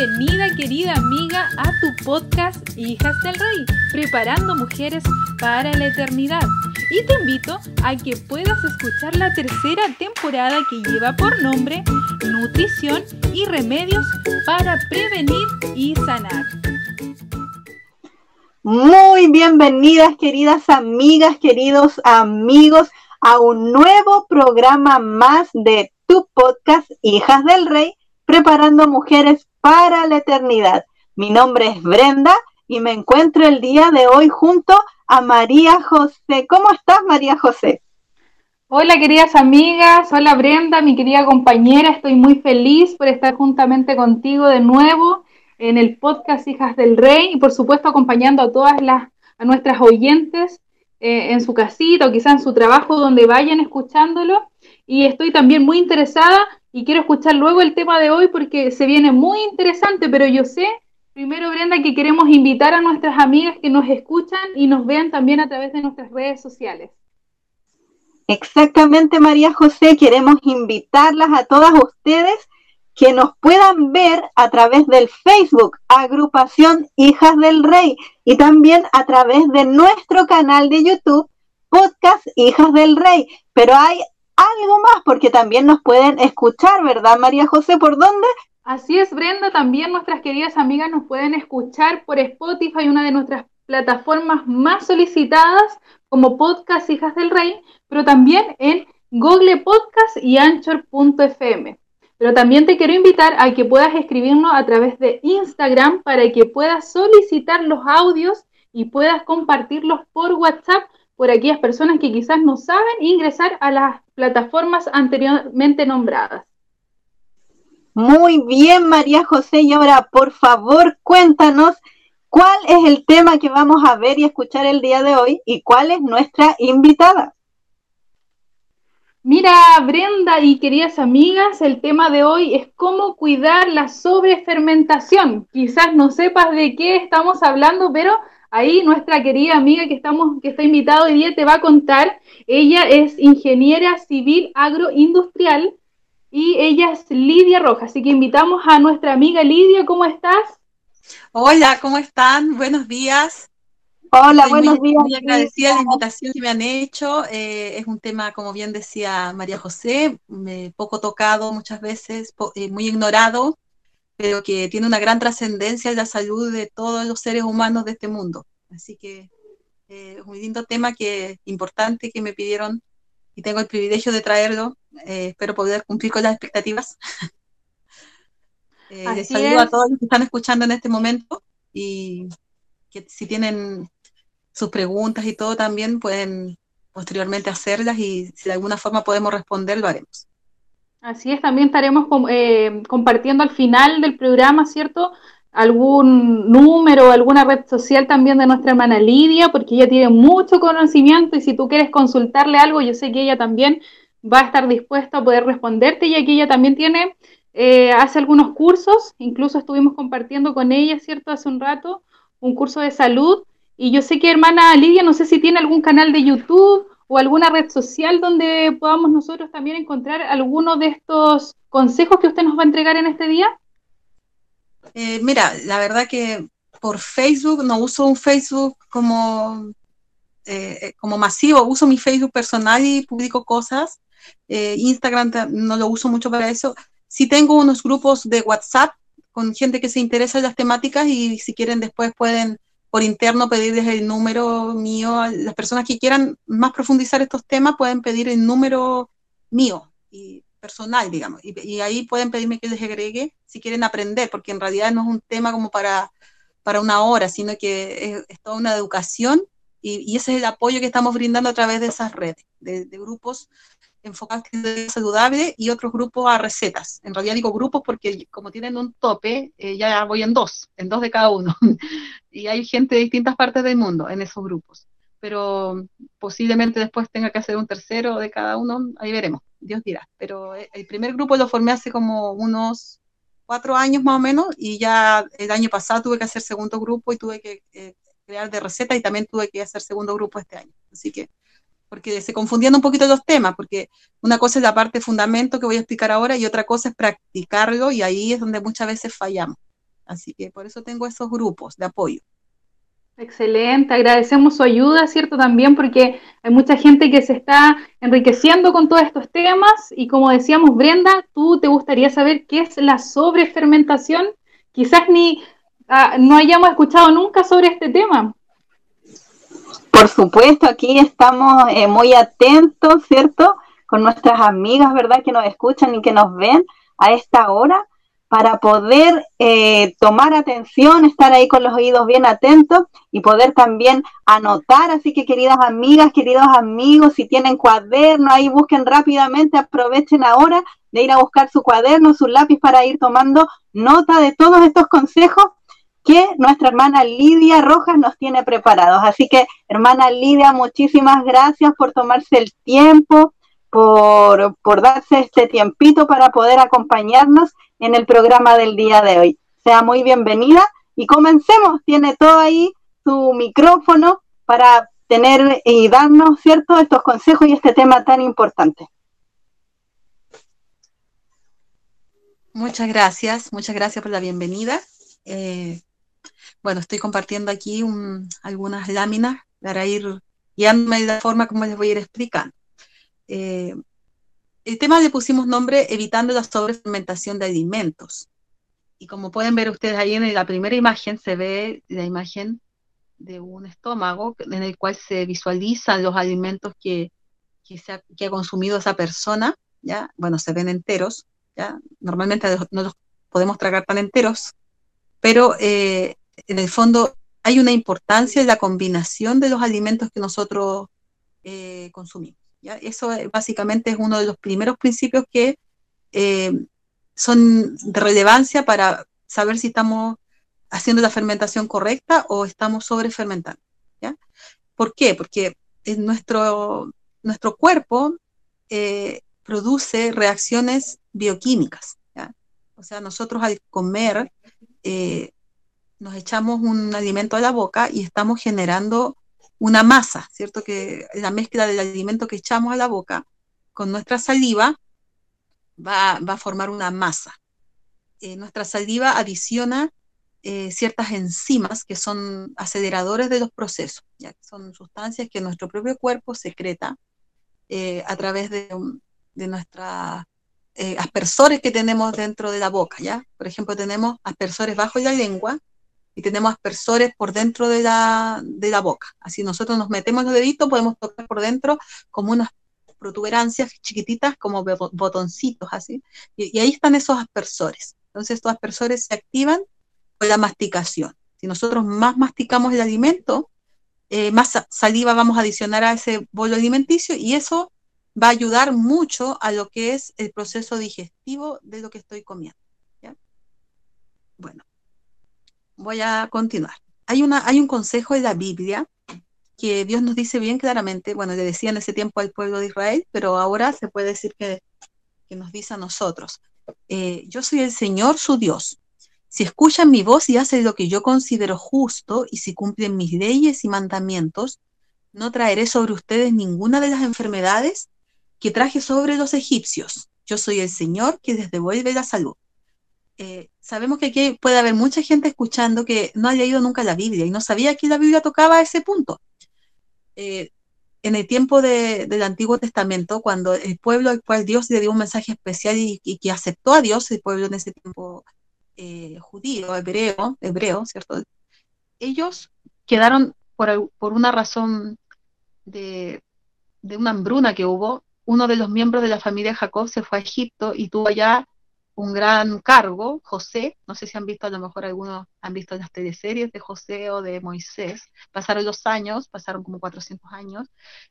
Bienvenida querida amiga a tu podcast Hijas del Rey, preparando mujeres para la eternidad. Y te invito a que puedas escuchar la tercera temporada que lleva por nombre Nutrición y Remedios para Prevenir y Sanar. Muy bienvenidas queridas amigas, queridos amigos a un nuevo programa más de tu podcast Hijas del Rey preparando mujeres para la eternidad. Mi nombre es Brenda y me encuentro el día de hoy junto a María José. ¿Cómo estás, María José? Hola, queridas amigas. Hola, Brenda, mi querida compañera. Estoy muy feliz por estar juntamente contigo de nuevo en el podcast Hijas del Rey y, por supuesto, acompañando a todas las a nuestras oyentes eh, en su casita o quizá en su trabajo donde vayan escuchándolo. Y estoy también muy interesada y quiero escuchar luego el tema de hoy porque se viene muy interesante, pero yo sé, primero Brenda, que queremos invitar a nuestras amigas que nos escuchan y nos vean también a través de nuestras redes sociales. Exactamente, María José, queremos invitarlas a todas ustedes que nos puedan ver a través del Facebook, agrupación Hijas del Rey, y también a través de nuestro canal de YouTube, podcast Hijas del Rey. Pero hay algo más, porque también nos pueden escuchar, ¿verdad, María José? ¿Por dónde? Así es, Brenda, también nuestras queridas amigas nos pueden escuchar por Spotify, una de nuestras plataformas más solicitadas como podcast Hijas del Rey, pero también en Google Podcast y Anchor.fm. Pero también te quiero invitar a que puedas escribirnos a través de Instagram para que puedas solicitar los audios y puedas compartirlos por WhatsApp por aquellas personas que quizás no saben ingresar a las plataformas anteriormente nombradas. Muy bien, María José. Y ahora, por favor, cuéntanos cuál es el tema que vamos a ver y escuchar el día de hoy y cuál es nuestra invitada. Mira, Brenda y queridas amigas, el tema de hoy es cómo cuidar la sobrefermentación. Quizás no sepas de qué estamos hablando, pero Ahí nuestra querida amiga que, estamos, que está invitada hoy día te va a contar. Ella es ingeniera civil agroindustrial y ella es Lidia Rojas. Así que invitamos a nuestra amiga Lidia. ¿Cómo estás? Hola, ¿cómo están? Buenos días. Hola, buenos días. Muy agradecida la invitación que me han hecho. Eh, es un tema, como bien decía María José, poco tocado muchas veces, eh, muy ignorado pero que tiene una gran trascendencia en la salud de todos los seres humanos de este mundo. Así que eh, es un lindo tema que importante que me pidieron y tengo el privilegio de traerlo. Eh, espero poder cumplir con las expectativas. eh, les saludo a todos los que están escuchando en este momento y que si tienen sus preguntas y todo también pueden posteriormente hacerlas y si de alguna forma podemos responder, lo haremos. Así es, también estaremos eh, compartiendo al final del programa, ¿cierto? Algún número alguna red social también de nuestra hermana Lidia, porque ella tiene mucho conocimiento y si tú quieres consultarle algo, yo sé que ella también va a estar dispuesta a poder responderte, ya que ella también tiene, eh, hace algunos cursos, incluso estuvimos compartiendo con ella, ¿cierto? Hace un rato, un curso de salud. Y yo sé que hermana Lidia, no sé si tiene algún canal de YouTube o alguna red social donde podamos nosotros también encontrar alguno de estos consejos que usted nos va a entregar en este día? Eh, mira, la verdad que por Facebook no uso un Facebook como, eh, como masivo, uso mi Facebook personal y publico cosas. Eh, Instagram no lo uso mucho para eso. Sí tengo unos grupos de WhatsApp con gente que se interesa en las temáticas y si quieren después pueden por interno pedirles el número mío. Las personas que quieran más profundizar estos temas pueden pedir el número mío y personal, digamos. Y, ahí pueden pedirme que les agregue si quieren aprender, porque en realidad no es un tema como para, para una hora, sino que es, toda una educación y, ese es el apoyo que estamos brindando a través de esas redes, de, de grupos enfocados en saludable y otros grupos a recetas. En realidad digo grupos porque como tienen un tope, eh, ya voy en dos, en dos de cada uno. y hay gente de distintas partes del mundo en esos grupos. Pero posiblemente después tenga que hacer un tercero de cada uno, ahí veremos, Dios dirá. Pero eh, el primer grupo lo formé hace como unos cuatro años más o menos y ya el año pasado tuve que hacer segundo grupo y tuve que eh, crear de receta y también tuve que hacer segundo grupo este año. Así que porque se confundían un poquito los temas, porque una cosa es la parte fundamento que voy a explicar ahora y otra cosa es practicarlo y ahí es donde muchas veces fallamos. Así que por eso tengo esos grupos de apoyo. Excelente, agradecemos su ayuda, ¿cierto? También porque hay mucha gente que se está enriqueciendo con todos estos temas y como decíamos, Brenda, tú te gustaría saber qué es la sobrefermentación. Quizás ni ah, no hayamos escuchado nunca sobre este tema. Por supuesto, aquí estamos eh, muy atentos, ¿cierto? Con nuestras amigas, ¿verdad? Que nos escuchan y que nos ven a esta hora para poder eh, tomar atención, estar ahí con los oídos bien atentos y poder también anotar. Así que queridas amigas, queridos amigos, si tienen cuaderno, ahí busquen rápidamente, aprovechen ahora de ir a buscar su cuaderno, su lápiz para ir tomando nota de todos estos consejos que nuestra hermana Lidia Rojas nos tiene preparados. Así que, hermana Lidia, muchísimas gracias por tomarse el tiempo, por, por darse este tiempito para poder acompañarnos en el programa del día de hoy. Sea muy bienvenida y comencemos. Tiene todo ahí su micrófono para tener y darnos, ¿cierto?, estos consejos y este tema tan importante. Muchas gracias, muchas gracias por la bienvenida. Eh, bueno, estoy compartiendo aquí algunas láminas para ir guiándome de la forma como les voy a ir explicando. Eh, el tema le pusimos nombre evitando la sobrefermentación de alimentos. Y como pueden ver ustedes ahí en la primera imagen, se ve la imagen de un estómago en el cual se visualizan los alimentos que, que, ha, consumido esa persona, ¿ya? Bueno, se ven enteros, ¿ya? Normalmente no los podemos tragar tan enteros, pero eh, en el fondo hay una importancia en la combinación de los alimentos que nosotros eh, consumimos. Eso eh, básicamente es uno de los primeros principios que eh, son de relevancia para saber si estamos haciendo la fermentación correcta o estamos sobrefermentando. ¿Por qué? Porque nuestro, nuestro cuerpo produce reacciones bioquímicas. O sea, nosotros al comer nos echamos un alimento a la boca y estamos generando una masa, ¿cierto? Que la mezcla del alimento que echamos a la boca con nuestra saliva va, a formar una masa. Eh, nuestra saliva adiciona eh, ciertas enzimas que son aceleradores de los procesos, ¿ya? son sustancias que nuestro propio cuerpo secreta eh, a través de, de nuestros aspersores que tenemos dentro de la boca. ¿ya? Por ejemplo, tenemos aspersores bajo la lengua y tenemos aspersores por dentro de la, de la boca. Así nosotros nos metemos los deditos, podemos tocar por dentro como unas protuberancias chiquititas, como botoncitos así, y, ahí están esos aspersores. Entonces estos aspersores se activan con la masticación. Si nosotros más masticamos el alimento, eh, más saliva vamos a adicionar a ese bolo alimenticio y eso va a ayudar mucho a lo que es el proceso digestivo de lo que estoy comiendo. Bueno, voy a continuar. Hay, una, hay un consejo de la Biblia que Dios nos dice bien claramente, bueno, le decía en ese tiempo al pueblo de Israel, pero ahora se puede decir que, nos dice a nosotros, eh, yo soy el Señor su Dios. Si escuchan mi voz y hacen lo que yo considero justo y si cumplen mis leyes y mandamientos, no traeré sobre ustedes ninguna de las enfermedades que traje sobre los egipcios. Yo soy el Señor que les devuelve la salud. Eh, sabemos que aquí puede haber mucha gente escuchando que no haya ido nunca a la Biblia y no sabía que la Biblia tocaba ese punto. Eh, en el tiempo del Antiguo Testamento, cuando el pueblo al cual Dios le dio un mensaje especial y, que aceptó a Dios, el pueblo en ese tiempo eh, judío, hebreo, hebreo, ¿cierto? Ellos quedaron por, una razón de, de, una hambruna que hubo. Uno de los miembros de la familia Jacob se fue a Egipto y tuvo allá un gran cargo, José, no sé si han visto, a lo mejor algunos han visto las teleseries de José o de Moisés, pasaron los años, pasaron como 400 años,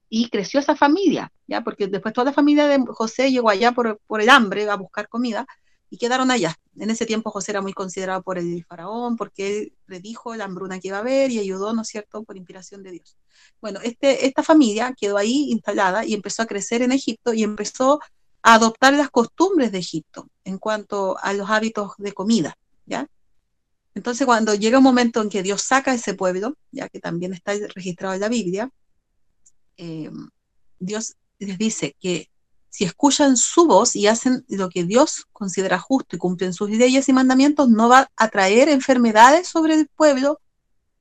y creció esa familia, ¿ya? Porque después toda la familia de José llegó allá por, por el hambre a buscar comida, y quedaron allá. En ese tiempo José era muy considerado por el faraón, porque él predijo la hambruna que iba a haber y ayudó, ¿no es cierto?, por inspiración de Dios. Bueno, este, esta familia quedó ahí instalada y empezó a crecer en Egipto y empezó adoptar las costumbres de Egipto en cuanto a los hábitos de comida, ¿ya? Entonces, cuando llega un momento en que Dios saca a ese pueblo, ya que también está registrado en la Biblia, eh, Dios les dice que si escuchan su voz y hacen lo que Dios considera justo y cumplen sus leyes y mandamientos, no va a traer enfermedades sobre el pueblo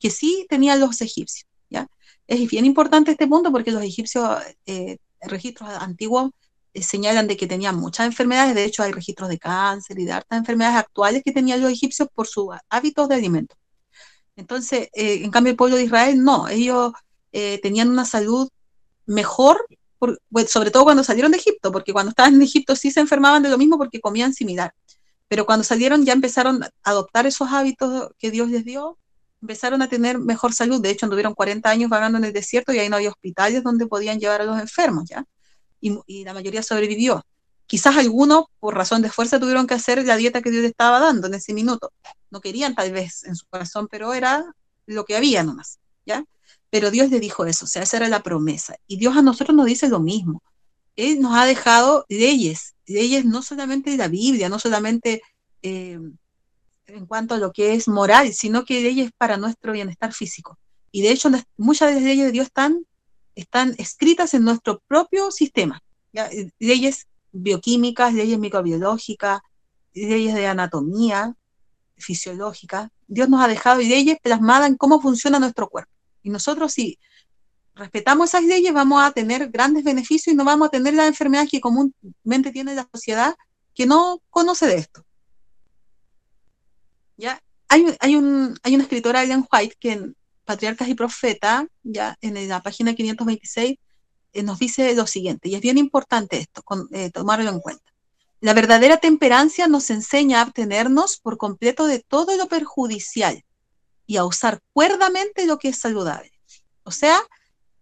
que sí tenían los egipcios. ¿ya? Es bien importante este punto porque los egipcios, eh, registros antiguos, señalan de que tenían muchas enfermedades. De hecho, hay registros de cáncer y de enfermedades actuales que tenían los egipcios por sus hábitos de alimento. Entonces, eh, en cambio, el pueblo de Israel no, ellos tenían una salud mejor sobre todo cuando salieron de Egipto, porque cuando estaban en Egipto sí se enfermaban de lo mismo porque comían similar. Pero cuando salieron ya empezaron a adoptar esos hábitos que Dios les dio, empezaron a tener mejor salud. De hecho, anduvieron 40 años vagando en el desierto y ahí no había hospitales donde podían llevar a los enfermos, ¿ya? Y, la mayoría sobrevivió. Quizás algunos, por razón de fuerza, tuvieron que hacer la dieta que Dios les estaba dando en ese minuto. No querían tal vez en su corazón, pero era lo que había nomás, ¿ya? Pero Dios le dijo eso, o sea, esa era la promesa. Y Dios a nosotros nos dice lo mismo. Él nos ha dejado leyes, leyes no solamente de la Biblia, no solamente eh, en cuanto a lo que es moral, sino que leyes para nuestro bienestar físico. Y de hecho, muchas de las de Dios están, están escritas en nuestro propio sistema. Eh, leyes bioquímicas, leyes microbiológicas, leyes de anatomía fisiológica. Dios nos ha dejado leyes plasmadas en cómo funciona nuestro cuerpo. Y nosotros si respetamos esas leyes vamos a tener grandes beneficios y no vamos a tener las enfermedades que comúnmente tiene la sociedad que no conoce de esto. ¿Ya? Hay, hay, un, hay una escritora, Ellen White, que Patriarcas y Profetas, ya en la página 526, eh, nos dice lo siguiente, y es bien importante esto, eh, tomarlo en cuenta. La verdadera temperancia nos enseña a abstenernos por completo de todo lo perjudicial y a usar cuerdamente lo que es saludable. O sea,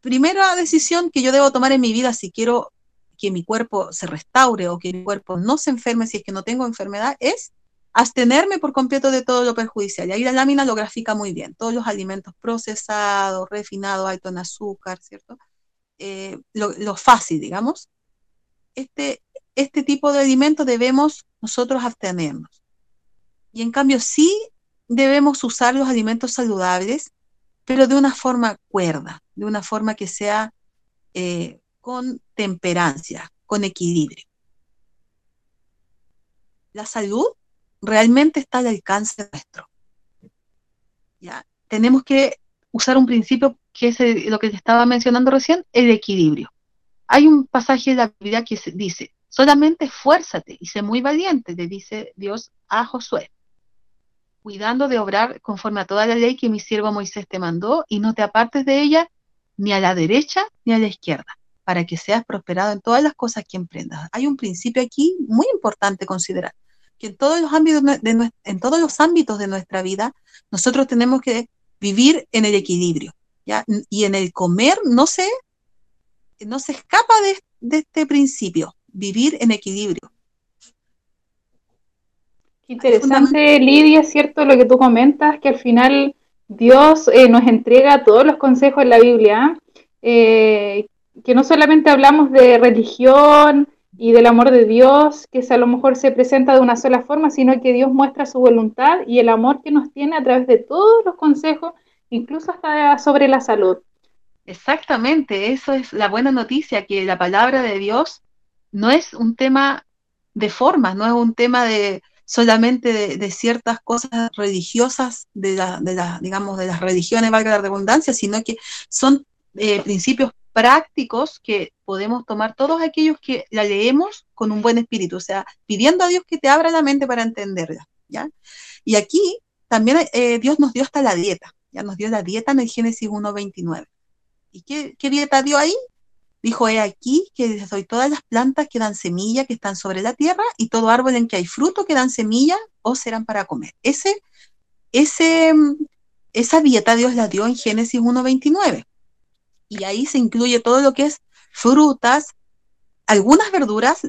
primera decisión que yo debo tomar en mi vida si quiero que mi cuerpo se restaure o que mi cuerpo no se enferme si es que no tengo enfermedad es abstenerme por completo de todo lo perjudicial. Y ahí la lámina lo grafica muy bien. Todos los alimentos procesados, refinados, alto en azúcar, ¿cierto? Eh, lo, fácil, digamos. Este, este tipo de alimentos debemos nosotros abstenernos. Y en cambio, sí debemos usar los alimentos saludables, pero de una forma cuerda, de una forma que sea eh, con temperancia, con equilibrio. La salud realmente está al alcance nuestro. ¿Ya? Tenemos que usar un principio que es lo que te estaba mencionando recién, el equilibrio. Hay un pasaje de la Biblia que dice, solamente esfuérzate y sé muy valiente, le dice Dios a Josué cuidando de obrar conforme a toda la ley que mi siervo Moisés te mandó, y no te apartes de ella ni a la derecha ni a la izquierda, para que seas prosperado en todas las cosas que emprendas. Hay un principio aquí muy importante considerar, que en todos los ámbitos de, en todos los ámbitos de nuestra vida, nosotros tenemos que vivir en el equilibrio, ¿ya? Y en el comer no se, no se escapa de, de este principio, vivir en equilibrio. interesante, Lidia, cierto lo que tú comentas, que al final Dios eh, nos entrega todos los consejos en la Biblia, eh, que no solamente hablamos de religión y del amor de Dios, que a lo mejor se presenta de una sola forma, sino que Dios muestra su voluntad y el amor que nos tiene a través de todos los consejos, incluso hasta sobre la salud. Exactamente, eso es la buena noticia, que la palabra de Dios no es un tema de formas, no es un tema de, solamente de, ciertas cosas religiosas de la, de digamos, de las religiones, valga la redundancia, sino que son eh, principios prácticos que podemos tomar todos aquellos que la leemos con un buen espíritu, o sea, pidiendo a Dios que te abra la mente para entenderla, ¿ya? Y aquí también eh, Dios nos dio hasta la dieta, ya nos dio la dieta en el Génesis 1.29. ¿Y qué, dieta dio ahí? Dijo, he aquí que soy todas las plantas que dan semilla, que están sobre la tierra, y todo árbol en que hay fruto que dan semilla, o serán para comer. Ese, ese, esa dieta Dios la dio en Génesis 1.29. Y ahí se incluye todo lo que es frutas, algunas verduras,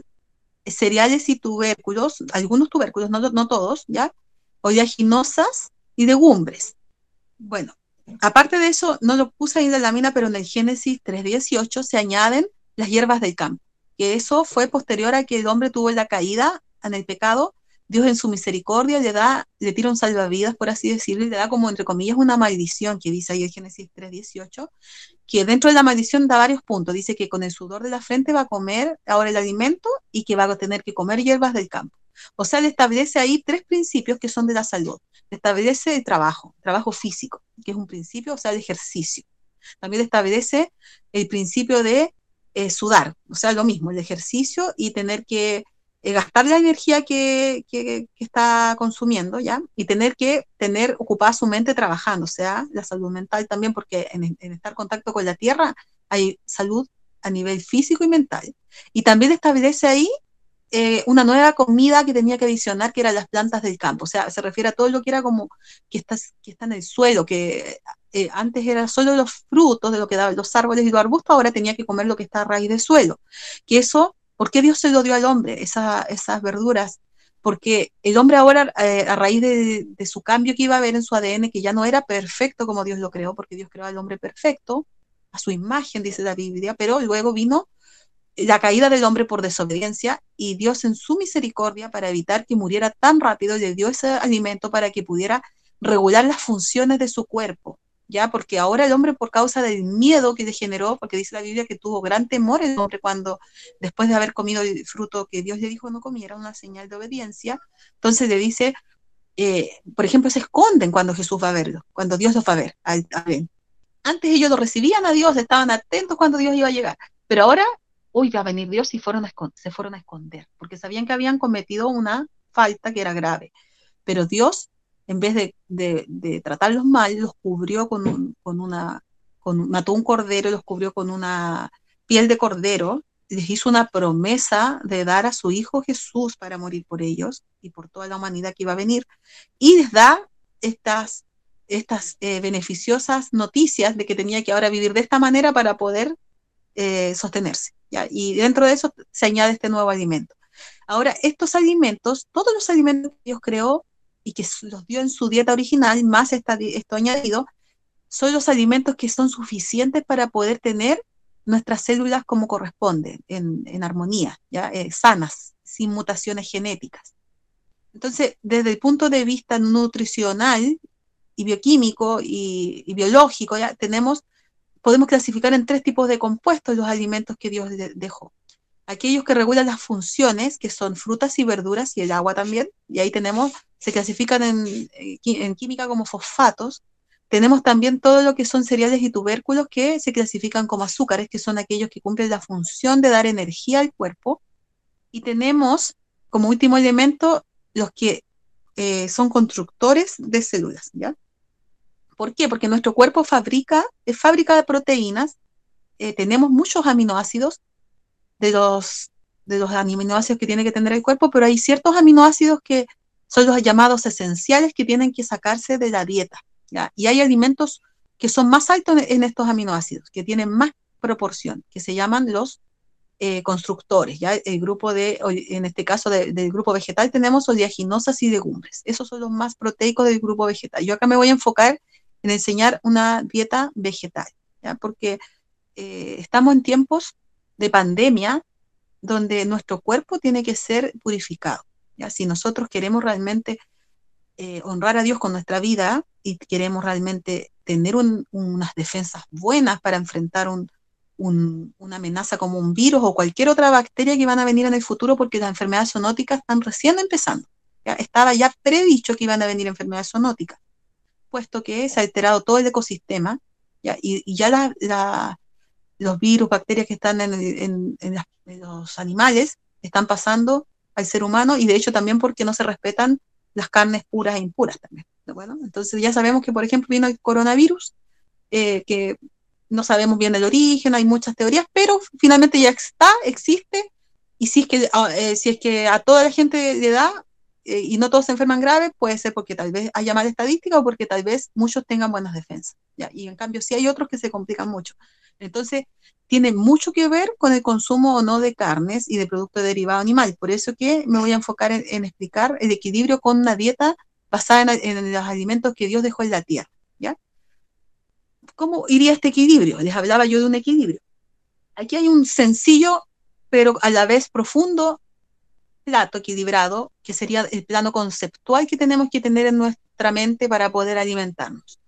cereales y tubérculos, algunos tubérculos, no, no todos, ¿ya? Oleaginosas y legumbres. Bueno, Aparte de eso, no lo puse ahí en la lámina, pero en el Génesis 3.18 se añaden las hierbas del campo, que eso fue posterior a que el hombre tuvo la caída en el pecado. Dios en su misericordia le da, le tira un salvavidas, por así decirlo, y le da como, entre comillas, una maldición, que dice ahí el Génesis 3.18, que dentro de la maldición da varios puntos. Dice que con el sudor de la frente va a comer ahora el alimento y que va a tener que comer hierbas del campo. O sea, le establece ahí tres principios que son de la salud. Le establece el trabajo, trabajo físico, que es un principio, o sea, el ejercicio. También le establece el principio de eh, sudar, o sea, lo mismo, el ejercicio y tener que eh, gastar la energía que, está consumiendo, ¿ya? Y tener que tener ocupada su mente trabajando, o sea, la salud mental también, porque en, estar en contacto con la tierra hay salud a nivel físico y mental. Y también establece ahí eh, una nueva comida que tenía que adicionar, que eran las plantas del campo. O sea, se refiere a todo lo que era como que está, que está en el suelo, que eh, antes era solo los frutos de lo que daban los árboles y los arbustos, ahora tenía que comer lo que está a raíz del suelo. Que eso ¿Por qué Dios se lo dio al hombre, esas verduras? Porque el hombre ahora, eh, a raíz de, su cambio que iba a haber en su ADN, que ya no era perfecto como Dios lo creó, porque Dios creó al hombre perfecto, a su imagen, dice la Biblia, pero luego vino la caída del hombre por desobediencia y Dios en su misericordia, para evitar que muriera tan rápido, le dio ese alimento para que pudiera regular las funciones de su cuerpo. ¿Ya? Porque ahora el hombre por causa del miedo que le generó, porque dice la Biblia que tuvo gran temor el hombre cuando después de haber comido el fruto que Dios le dijo no comiera, una señal de obediencia, entonces le dice, eh, por ejemplo, se esconden cuando Jesús va a verlo, cuando Dios los va a ver. Antes ellos lo recibían a Dios, estaban atentos cuando Dios iba a llegar, pero ahora, uy, va a venir Dios y fueron se fueron a esconder, porque sabían que habían cometido una falta que era grave. Pero Dios en vez de, tratarlos mal, los cubrió con, una, mató un cordero y los cubrió con una piel de cordero, les hizo una promesa de dar a su hijo Jesús para morir por ellos y por toda la humanidad que iba a venir, y les da estas, estas eh, beneficiosas noticias de que tenía que ahora vivir de esta manera para poder eh, sostenerse. Y dentro de eso se añade este nuevo alimento. Ahora, estos alimentos, todos los alimentos que Dios creó, y que los dio en su dieta original, más esto añadido, son los alimentos que son suficientes para poder tener nuestras células como corresponde, en, armonía, ¿ya? Eh, sanas, sin mutaciones genéticas. Entonces, desde el punto de vista nutricional y bioquímico y, biológico, ya tenemos, podemos clasificar en tres tipos de compuestos los alimentos que Dios dejó. Aquellos que regulan las funciones, que son frutas y verduras y el agua también, y ahí tenemos se clasifican en, en, química como fosfatos. Tenemos también todo lo que son cereales y tubérculos que se clasifican como azúcares, que son aquellos que cumplen la función de dar energía al cuerpo. Y tenemos como último elemento los que eh, son constructores de células, ¿ya? ¿Por qué? Porque nuestro cuerpo fabrica, es fábrica de proteínas, eh, tenemos muchos aminoácidos de los, de los aminoácidos que tiene que tener el cuerpo, pero hay ciertos aminoácidos que son los llamados esenciales que tienen que sacarse de la dieta. Y hay alimentos que son más altos en, estos aminoácidos, que tienen más proporción, que se llaman los eh, constructores. ¿ya? El grupo de, en este caso del grupo vegetal, tenemos oleaginosas y legumbres. Esos son los más proteicos del grupo vegetal. Yo acá me voy a enfocar en enseñar una dieta vegetal, porque eh, estamos en tiempos de pandemia donde nuestro cuerpo tiene que ser purificado. Si nosotros queremos realmente eh, honrar a Dios con nuestra vida y queremos realmente tener unas defensas buenas para enfrentar una amenaza como un virus o cualquier otra bacteria que van a venir en el futuro porque las enfermedades zoonóticas están recién empezando. Estaba ya predicho que iban a venir enfermedades zoonóticas, puesto que se ha alterado todo el ecosistema Y, ya los virus, bacterias que están en los animales están pasando al ser humano y de hecho también porque no se respetan las carnes puras e impuras también. Bueno, entonces ya sabemos que, por ejemplo, vino el coronavirus, eh, que no sabemos bien el origen, hay muchas teorías, pero finalmente ya está, existe, y si es que, ah, eh, si es que a toda la gente le da eh, y no todos se enferman graves, puede ser porque tal vez haya mala estadística o porque tal vez muchos tengan buenas defensas. ¿ya? Y en cambio, sí hay otros que se complican mucho. Entonces, tiene mucho que ver con el consumo o no de carnes y de productos derivados animales. Por eso que me voy a enfocar en, explicar el equilibrio con una dieta basada en, los alimentos que Dios dejó en la tierra. ¿ya? ¿Cómo iría este equilibrio? Les hablaba yo de un equilibrio. Aquí hay un sencillo, pero a la vez profundo plato equilibrado, que sería el plano conceptual que tenemos que tener en nuestra mente para poder alimentarnos.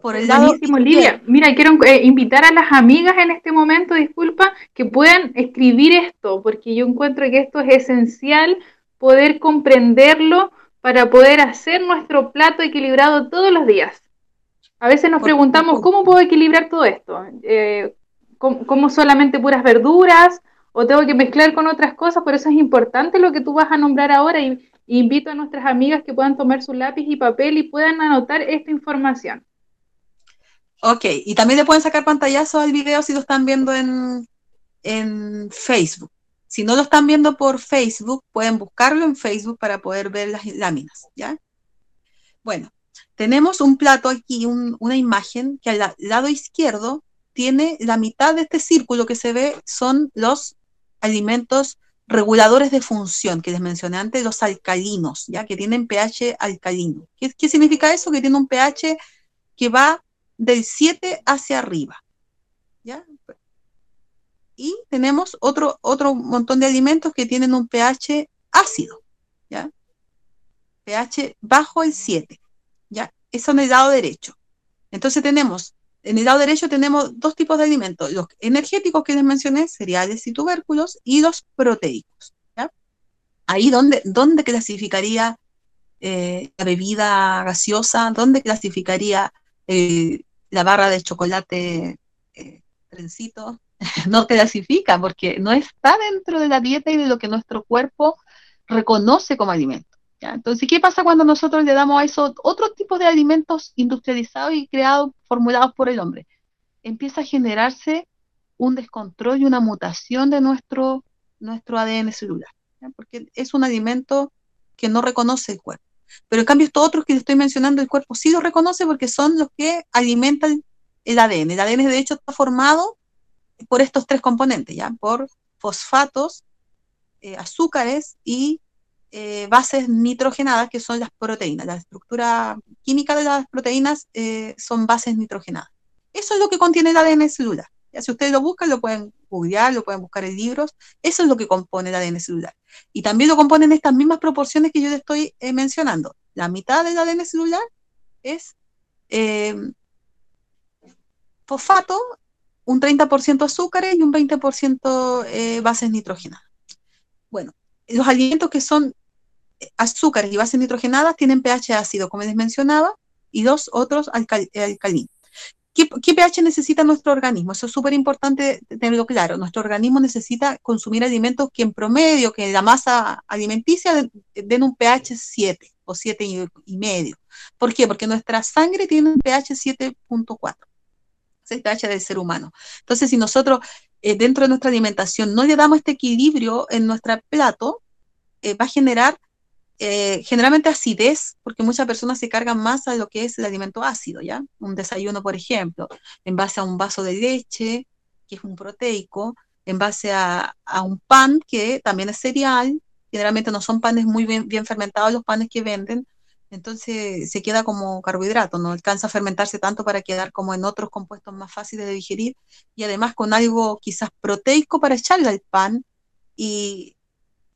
Por el lado Lidia. Mira, quiero eh, invitar a las amigas en este momento, disculpa, que puedan escribir esto, porque yo encuentro que esto es esencial poder comprenderlo para poder hacer nuestro plato equilibrado todos los días. A veces nos preguntamos, ¿cómo puedo equilibrar todo esto? Eh, ¿Cómo solamente puras verduras? ¿O tengo que mezclar con otras cosas? Por eso es importante lo que tú vas a nombrar ahora y invito a nuestras amigas que puedan tomar su lápiz y papel y puedan anotar esta información. Ok, y también le pueden sacar pantallazo al video si lo están viendo en, en Facebook. Si no lo están viendo por Facebook, pueden buscarlo en Facebook para poder ver las láminas, ¿ya? Bueno, tenemos un plato aquí, una imagen que al lado izquierdo tiene la mitad de este círculo que se ve son los alimentos reguladores de función que les mencioné antes, los alcalinos, ya que tienen pH alcalino. ¿Qué, qué significa eso? Que tiene un pH que va del 7 hacia arriba. ¿ya? Y tenemos otro, otro montón de alimentos que tienen un pH ácido. ¿ya? pH bajo el 7. ¿ya? Eso en el lado derecho. Entonces tenemos, en el lado derecho tenemos dos tipos de alimentos. Los energéticos que les mencioné, cereales y tubérculos, y los proteicos. ¿ya? Ahí donde, donde clasificaría eh, la bebida gaseosa, dónde clasificaría eh, la barra de chocolate eh, trencito no clasifica porque no está dentro de la dieta y de lo que nuestro cuerpo reconoce como alimento. Entonces, ¿qué pasa cuando nosotros le damos a eso otro tipo de alimentos industrializados y creados, formulados por el hombre? Empieza a generarse un descontrol y una mutación de nuestro, nuestro ADN celular, porque es un alimento que no reconoce el cuerpo. Pero en cambio estos otros que les estoy mencionando, el cuerpo sí los reconoce porque son los que alimentan el ADN. El ADN de hecho está formado por estos tres componentes, ¿ya? Por fosfatos, eh, azúcares y eh, bases nitrogenadas, que son las proteínas. La estructura química de las proteínas eh, son bases nitrogenadas. Eso es lo que contiene el ADN celular. Ya, si ustedes lo buscan, lo pueden googlear, lo pueden buscar en libros. Eso es lo que compone el ADN celular. Y también lo componen estas mismas proporciones que yo les estoy eh, mencionando. La mitad del ADN celular es eh, fosfato, un 30% azúcares y un 20% eh, bases nitrogenadas. Bueno, los alimentos que son azúcares y bases nitrogenadas tienen pH ácido, como les mencionaba, y dos otros alcalinos. ¿Qué, pH necesita nuestro organismo? Eso es súper importante tenerlo claro. Nuestro organismo necesita consumir alimentos que en promedio, que la masa alimenticia den un pH 7 o 7 y, medio. ¿Por qué? Porque nuestra sangre tiene un pH 7.4. Es el pH del ser humano. Entonces, si nosotros eh, dentro de nuestra alimentación no le damos este equilibrio en nuestro plato, eh, va a generar eh, generalmente acidez, porque muchas personas se cargan más a lo que es el alimento ácido, ¿ya? Un desayuno, por ejemplo, en base a un vaso de leche, que es un proteico, en base a, un pan, que también es cereal, generalmente no son panes muy bien, bien, fermentados los panes que venden, entonces se queda como carbohidrato, no alcanza a fermentarse tanto para quedar como en otros compuestos más fáciles de digerir, y además con algo quizás proteico para echarle al pan, y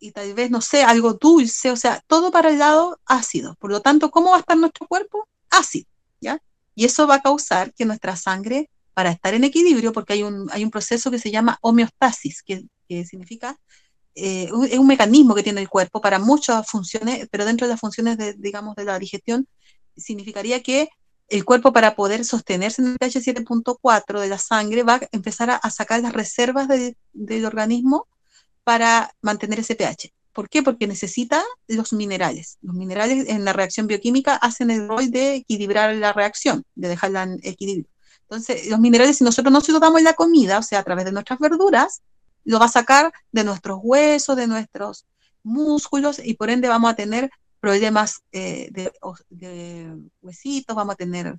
y tal vez, no sé, algo dulce, o sea, todo para el lado ácido. Por lo tanto, ¿cómo va a estar nuestro cuerpo? Ácido, ¿ya? Y eso va a causar que nuestra sangre, para estar en equilibrio, porque hay un, hay un proceso que se llama homeostasis, que, significa, eh, es un mecanismo que tiene el cuerpo para muchas funciones, pero dentro de las funciones, de, digamos, de la digestión, significaría que el cuerpo para poder sostenerse en el pH 7.4 de la sangre va a empezar a, sacar las reservas del organismo para mantener ese pH. ¿Por qué? Porque necesita los minerales. Los minerales en la reacción bioquímica hacen el rol de equilibrar la reacción, de dejarla en equilibrio. Entonces, los minerales, si nosotros no se los damos en la comida, o sea, a través de nuestras verduras, lo va a sacar de nuestros huesos, de nuestros músculos, y por ende vamos a tener problemas eh, de, huesitos, vamos a tener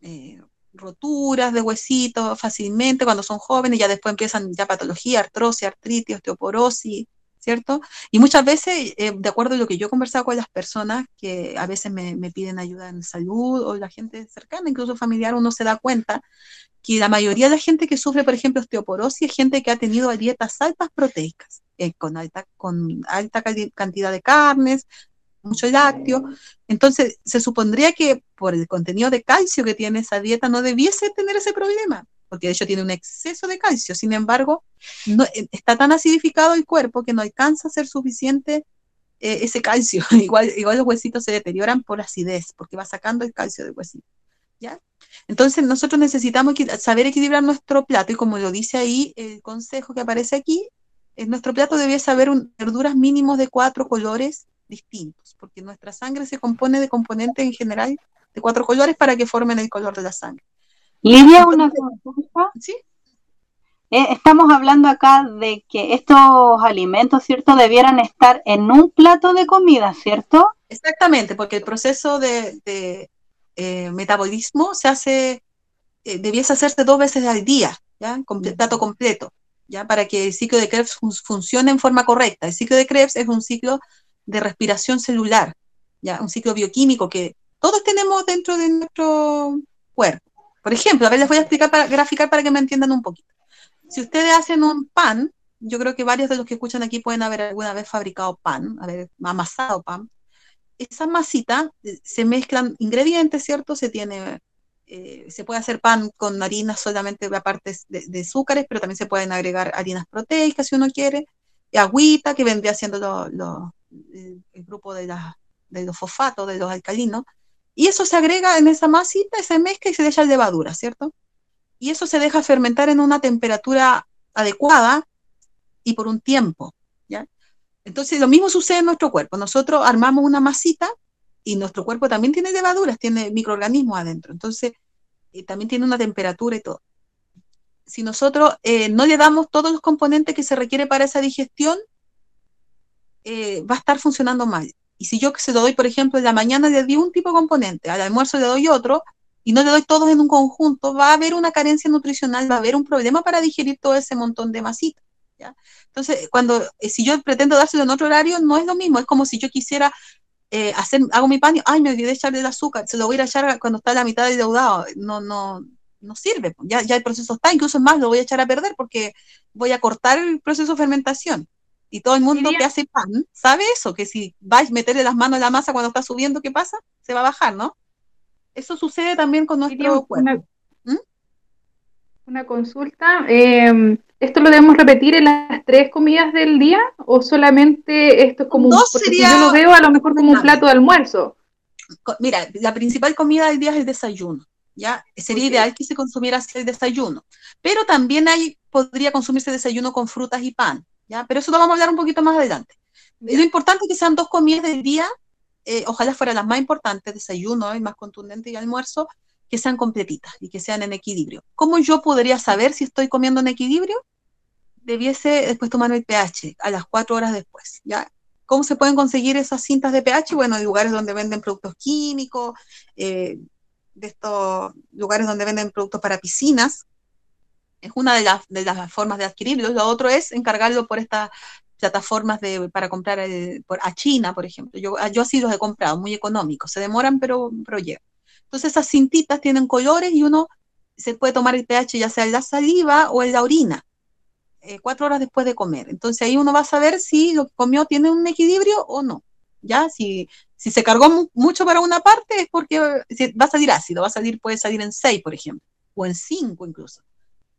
eh, roturas de huesitos fácilmente cuando son jóvenes, ya después empiezan ya patología, artrosis, artritis, osteoporosis, ¿cierto? Y muchas veces, eh, de acuerdo a lo que yo he conversado con las personas que a veces me, piden ayuda en salud o la gente cercana, incluso familiar, uno se da cuenta que la mayoría de la gente que sufre, por ejemplo, osteoporosis es gente que ha tenido dietas altas proteicas, eh, con, alta, con alta cantidad de carnes, mucho lácteo. Entonces, se supondría que por el contenido de calcio que tiene esa dieta no debiese tener ese problema, porque de hecho tiene un exceso de calcio. Sin embargo, eh, está tan acidificado el cuerpo que no alcanza a ser suficiente eh, ese calcio. igual, igual los huesitos se deterioran por acidez, porque va sacando el calcio del huesito. ¿ya? Entonces, nosotros necesitamos saber equilibrar nuestro plato y como lo dice ahí el consejo que aparece aquí, en nuestro plato debiese haber verduras mínimos de cuatro colores distintos, porque nuestra sangre se compone de componentes en general de cuatro colores para que formen el color de la sangre. Lidia, una consulta. ¿Sí? Eh, estamos hablando acá de que estos alimentos, ¿cierto?, debieran estar en un plato de comida, ¿cierto? Exactamente, porque el proceso de, eh, metabolismo se hace, eh, debiese hacerse dos veces al día, ¿ya? plato completo, ¿ya? Para que el ciclo de Krebs funcione en forma correcta. El ciclo de Krebs es un ciclo de respiración celular, ¿ya? Un ciclo bioquímico que todos tenemos dentro de nuestro cuerpo. Por ejemplo, a ver, les voy a explicar para graficar para que me entiendan un poquito. Si ustedes hacen un pan, yo creo que varios de los que escuchan aquí pueden haber alguna vez fabricado pan, haber amasado pan. Esa masita eh, se mezclan ingredientes, ¿cierto? Se tiene, eh, se puede hacer pan con harinas solamente aparte de, de, azúcares, pero también se pueden agregar harinas proteicas si uno quiere, y agüita que vendría siendo lo, el, grupo de, de los fosfatos, de los alcalinos, y eso se agrega en esa masita, se mezcla y se deja levadura, ¿cierto? Y eso se deja fermentar en una temperatura adecuada y por un tiempo, ¿ya? Entonces lo mismo sucede en nuestro cuerpo. Nosotros armamos una masita y nuestro cuerpo también tiene levaduras, tiene microorganismos adentro. Entonces eh, también tiene una temperatura y todo. Si nosotros eh, no le damos todos los componentes que se requiere para esa digestión, eh, va a estar funcionando mal. Y si yo se lo doy, por ejemplo, en la mañana le di un tipo de componente, al almuerzo le doy otro, y no le doy todos en un conjunto, va a haber una carencia nutricional, va a haber un problema para digerir todo ese montón de masita. ¿ya? Entonces, cuando, eh, si yo pretendo dárselo en otro horario, no es lo mismo, es como si yo quisiera eh, hacer, hago mi pan y, ay, me olvidé echarle el azúcar, se lo voy a echar cuando está la mitad de deudado, no, no, no sirve, ya, ya el proceso está, incluso más lo voy a echar a perder porque voy a cortar el proceso de fermentación. Y todo el mundo que hace pan sabe eso, que si vais a meterle las manos a la masa cuando está subiendo, ¿qué pasa? Se va a bajar, ¿no? Eso sucede también con nuestro cuerpo. Una, ¿Mm? consulta. Em, ¿Esto lo debemos repetir en las tres comidas del día o solamente esto es como un, porque yo lo veo a lo mejor como un plato de almuerzo? Mira, la principal comida del día es el desayuno. ¿ya? Sería ideal que se consumiera el desayuno. Pero también hay, podría consumirse desayuno con frutas y pan. Pero eso lo vamos a hablar un poquito más adelante. Lo importante es que sean dos comidas del día, eh, ojalá fueran las más importantes, desayuno y más contundente y almuerzo, que sean completitas y que sean en equilibrio. ¿Cómo yo podría saber si estoy comiendo en equilibrio? Debiese después tomar el pH a las cuatro horas después, ¿ya? ¿Cómo se pueden conseguir esas cintas de pH? Bueno, en lugares donde venden productos químicos, eh, de estos lugares donde venden productos para piscinas, es una de las, de las formas de adquirirlo. Lo otro es encargarlo por estas plataformas de, para comprar por, a China, por ejemplo. Yo, yo así los he comprado, muy económicos. Se demoran, pero, pero llegan. Entonces esas cintitas tienen colores y uno se puede tomar el pH ya sea en la saliva o en la orina, eh, cuatro horas después de comer. Entonces ahí uno va a saber si lo que comió tiene un equilibrio o no. Ya, si, si se cargó mucho para una parte es porque va a salir ácido, va a salir, puede salir en 6, por ejemplo, o en 5 incluso.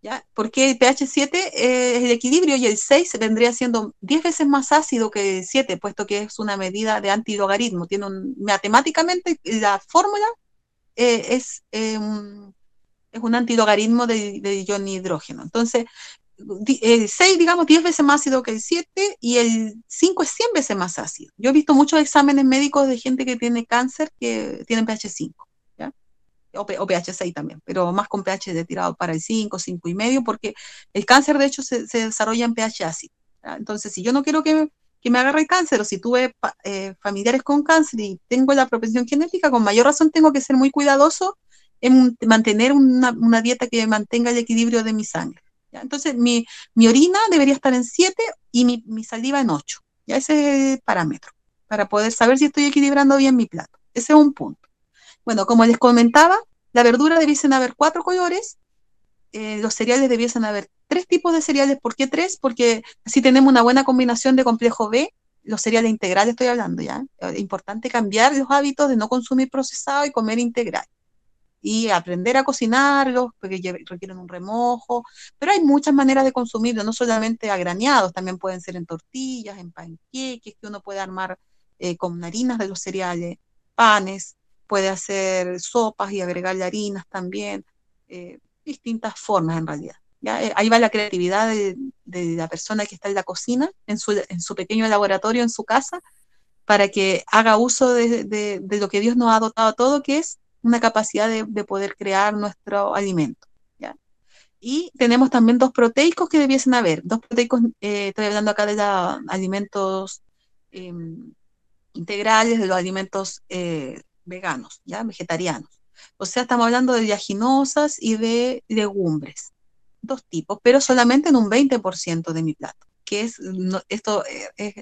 ¿Ya? Porque el pH 7 es el equilibrio y el 6 vendría siendo 10 veces más ácido que el 7, puesto que es una medida de antilogaritmo. Tiene un, matemáticamente la fórmula eh, es, eh, un, es un antilogaritmo de, de ion hidrógeno. Entonces, el 6, digamos, 10 veces más ácido que el 7 y el 5 es 100 veces más ácido. Yo he visto muchos exámenes médicos de gente que tiene cáncer que tienen pH 5 o, pH 6 también, pero más con pH de tirado para el 5, 5 y medio, porque el cáncer de hecho se, desarrolla en pH ácido. Entonces, si yo no quiero que, que, me agarre el cáncer o si tuve eh, familiares con cáncer y tengo la propensión genética, con mayor razón tengo que ser muy cuidadoso en mantener una, una dieta que mantenga el equilibrio de mi sangre. Entonces, mi, mi, orina debería estar en 7 y mi, mi, saliva en 8. ¿ya? Ese es el parámetro para poder saber si estoy equilibrando bien mi plato. Ese es un punto. Bueno, como les comentaba, la verdura debiesen haber cuatro colores, eh, los cereales debiesen haber tres tipos de cereales. ¿Por qué tres? Porque así tenemos una buena combinación de complejo B los cereales integrales estoy hablando ya. Es importante cambiar los hábitos de no consumir procesado y comer integral. Y aprender a cocinarlos, porque requieren un remojo. Pero hay muchas maneras de consumirlos, no solamente a también pueden ser en tortillas, en panqueques, que uno puede armar eh, con harinas de los cereales, panes, puede hacer sopas y agregarle harinas también, eh, distintas formas en realidad. Eh, ahí va la creatividad de, la persona que está en la cocina, en su, pequeño laboratorio, en su casa, para que haga uso de, lo que Dios nos ha dotado a todo, que es una capacidad de, poder crear nuestro alimento. Y tenemos también dos proteicos que debiesen haber. Dos proteicos, eh, estoy hablando acá de los alimentos em, integrales, de los alimentos veganos, ¿ya? vegetarianos. O sea, estamos hablando de yaginosas y de legumbres dos tipos, pero solamente en un 20% de mi plato, que es esto eh, es,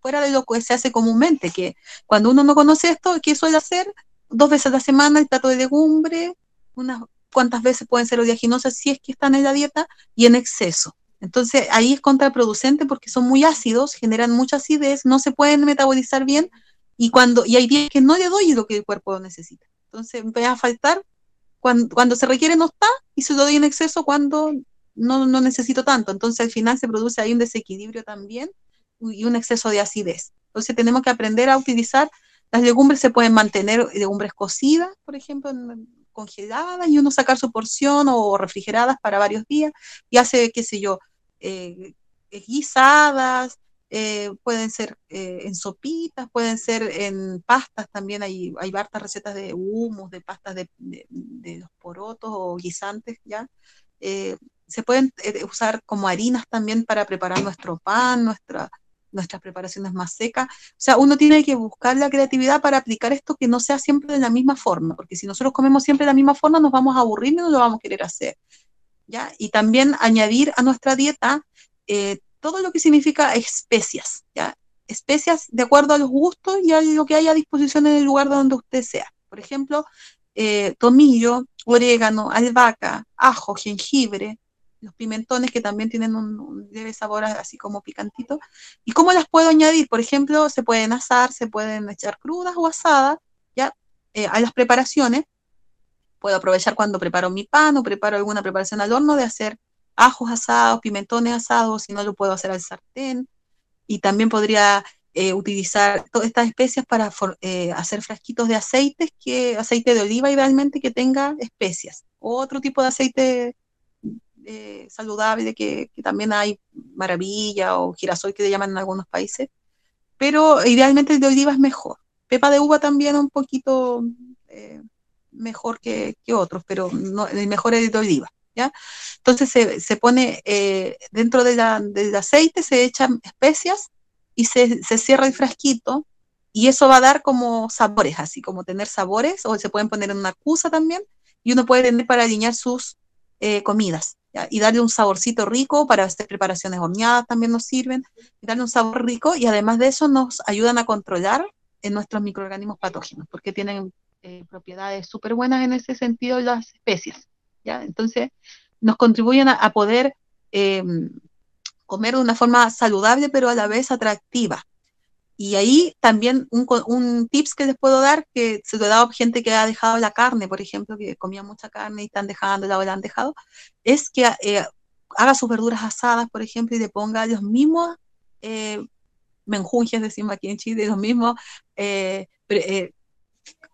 fuera de lo que se hace comúnmente, que cuando uno no conoce esto, ¿qué suele hacer? Dos veces a la semana el plato de legumbre, unas cuantas veces pueden ser oleaginosas si es que están en la dieta y en exceso. Entonces ahí es contraproducente porque son muy ácidos, generan mucha acidez, no se pueden metabolizar bien y cuando y hay días que no le doy lo que el cuerpo necesita. Entonces me va a faltar cuando, se requiere no está y se lo doy en exceso cuando no, no necesito tanto. Entonces al final se produce ahí un desequilibrio también y un exceso de acidez. Entonces tenemos que aprender a utilizar, las legumbres se pueden mantener, legumbres cocidas, por ejemplo, congeladas y uno sacar su porción o refrigeradas para varios días y hace, qué sé yo, eh, guisadas, eh, pueden ser eh, en sopitas, pueden ser en pastas también, hay, hay hartas recetas de humus, de pastas de, los porotos o guisantes, ¿ya? Eh, se pueden usar como harinas también para preparar nuestro pan, nuestra, nuestras preparaciones más secas. O sea, uno tiene que buscar la creatividad para aplicar esto que no sea siempre de la misma forma, porque si nosotros comemos siempre de la misma forma, nos vamos a aburrir y no lo vamos a querer hacer. ¿ya? Y también añadir a nuestra dieta todo lo que significa especias, ¿ya? Especias de acuerdo a los gustos y a lo que haya a disposición en el lugar donde usted sea. Por ejemplo, eh, tomillo, orégano, albahaca, ajo, jengibre, los pimentones que también tienen un, leve sabor así como picantito. ¿Y cómo las puedo añadir? Por ejemplo, se pueden asar, se pueden echar crudas o asadas, ¿ya? Eh, a las preparaciones. Puedo aprovechar cuando preparo mi pan o preparo alguna preparación al horno de hacer ajos asados, pimentones asados, si no lo puedo hacer al sartén. Y también podría eh, utilizar todas estas especias para eh, hacer frasquitos de aceites, que, aceite de oliva idealmente que tenga especias. O otro tipo de aceite eh, saludable que, también hay maravilla o girasol que le llaman en algunos países. Pero idealmente el de oliva es mejor. Pepa de uva también un poquito mejor que, otros, pero no, el mejor es el de oliva. Entonces se, pone eh, dentro del aceite, se echan especias y se, cierra el frasquito y eso va a dar como sabores, así como tener sabores, o se pueden poner en una cusa también, y uno puede tener para alinear sus eh, comidas, y darle un saborcito rico para hacer preparaciones horneadas también nos sirven, y darle un sabor rico, y además de eso nos ayudan a controlar en nuestros microorganismos patógenos, porque tienen eh, propiedades súper buenas en ese sentido las especies. Entonces, nos contribuyen a, poder em, comer de una forma saludable, pero a la vez atractiva. Y ahí también un, un, tips que les puedo dar, que se lo he dado a gente que ha dejado la carne, por ejemplo, que comía mucha carne y están dejando o la han dejado, es que eh, haga sus verduras asadas, por ejemplo, y le ponga los mismos eh, menjunjes, decimos aquí en Chile, los mismos eh,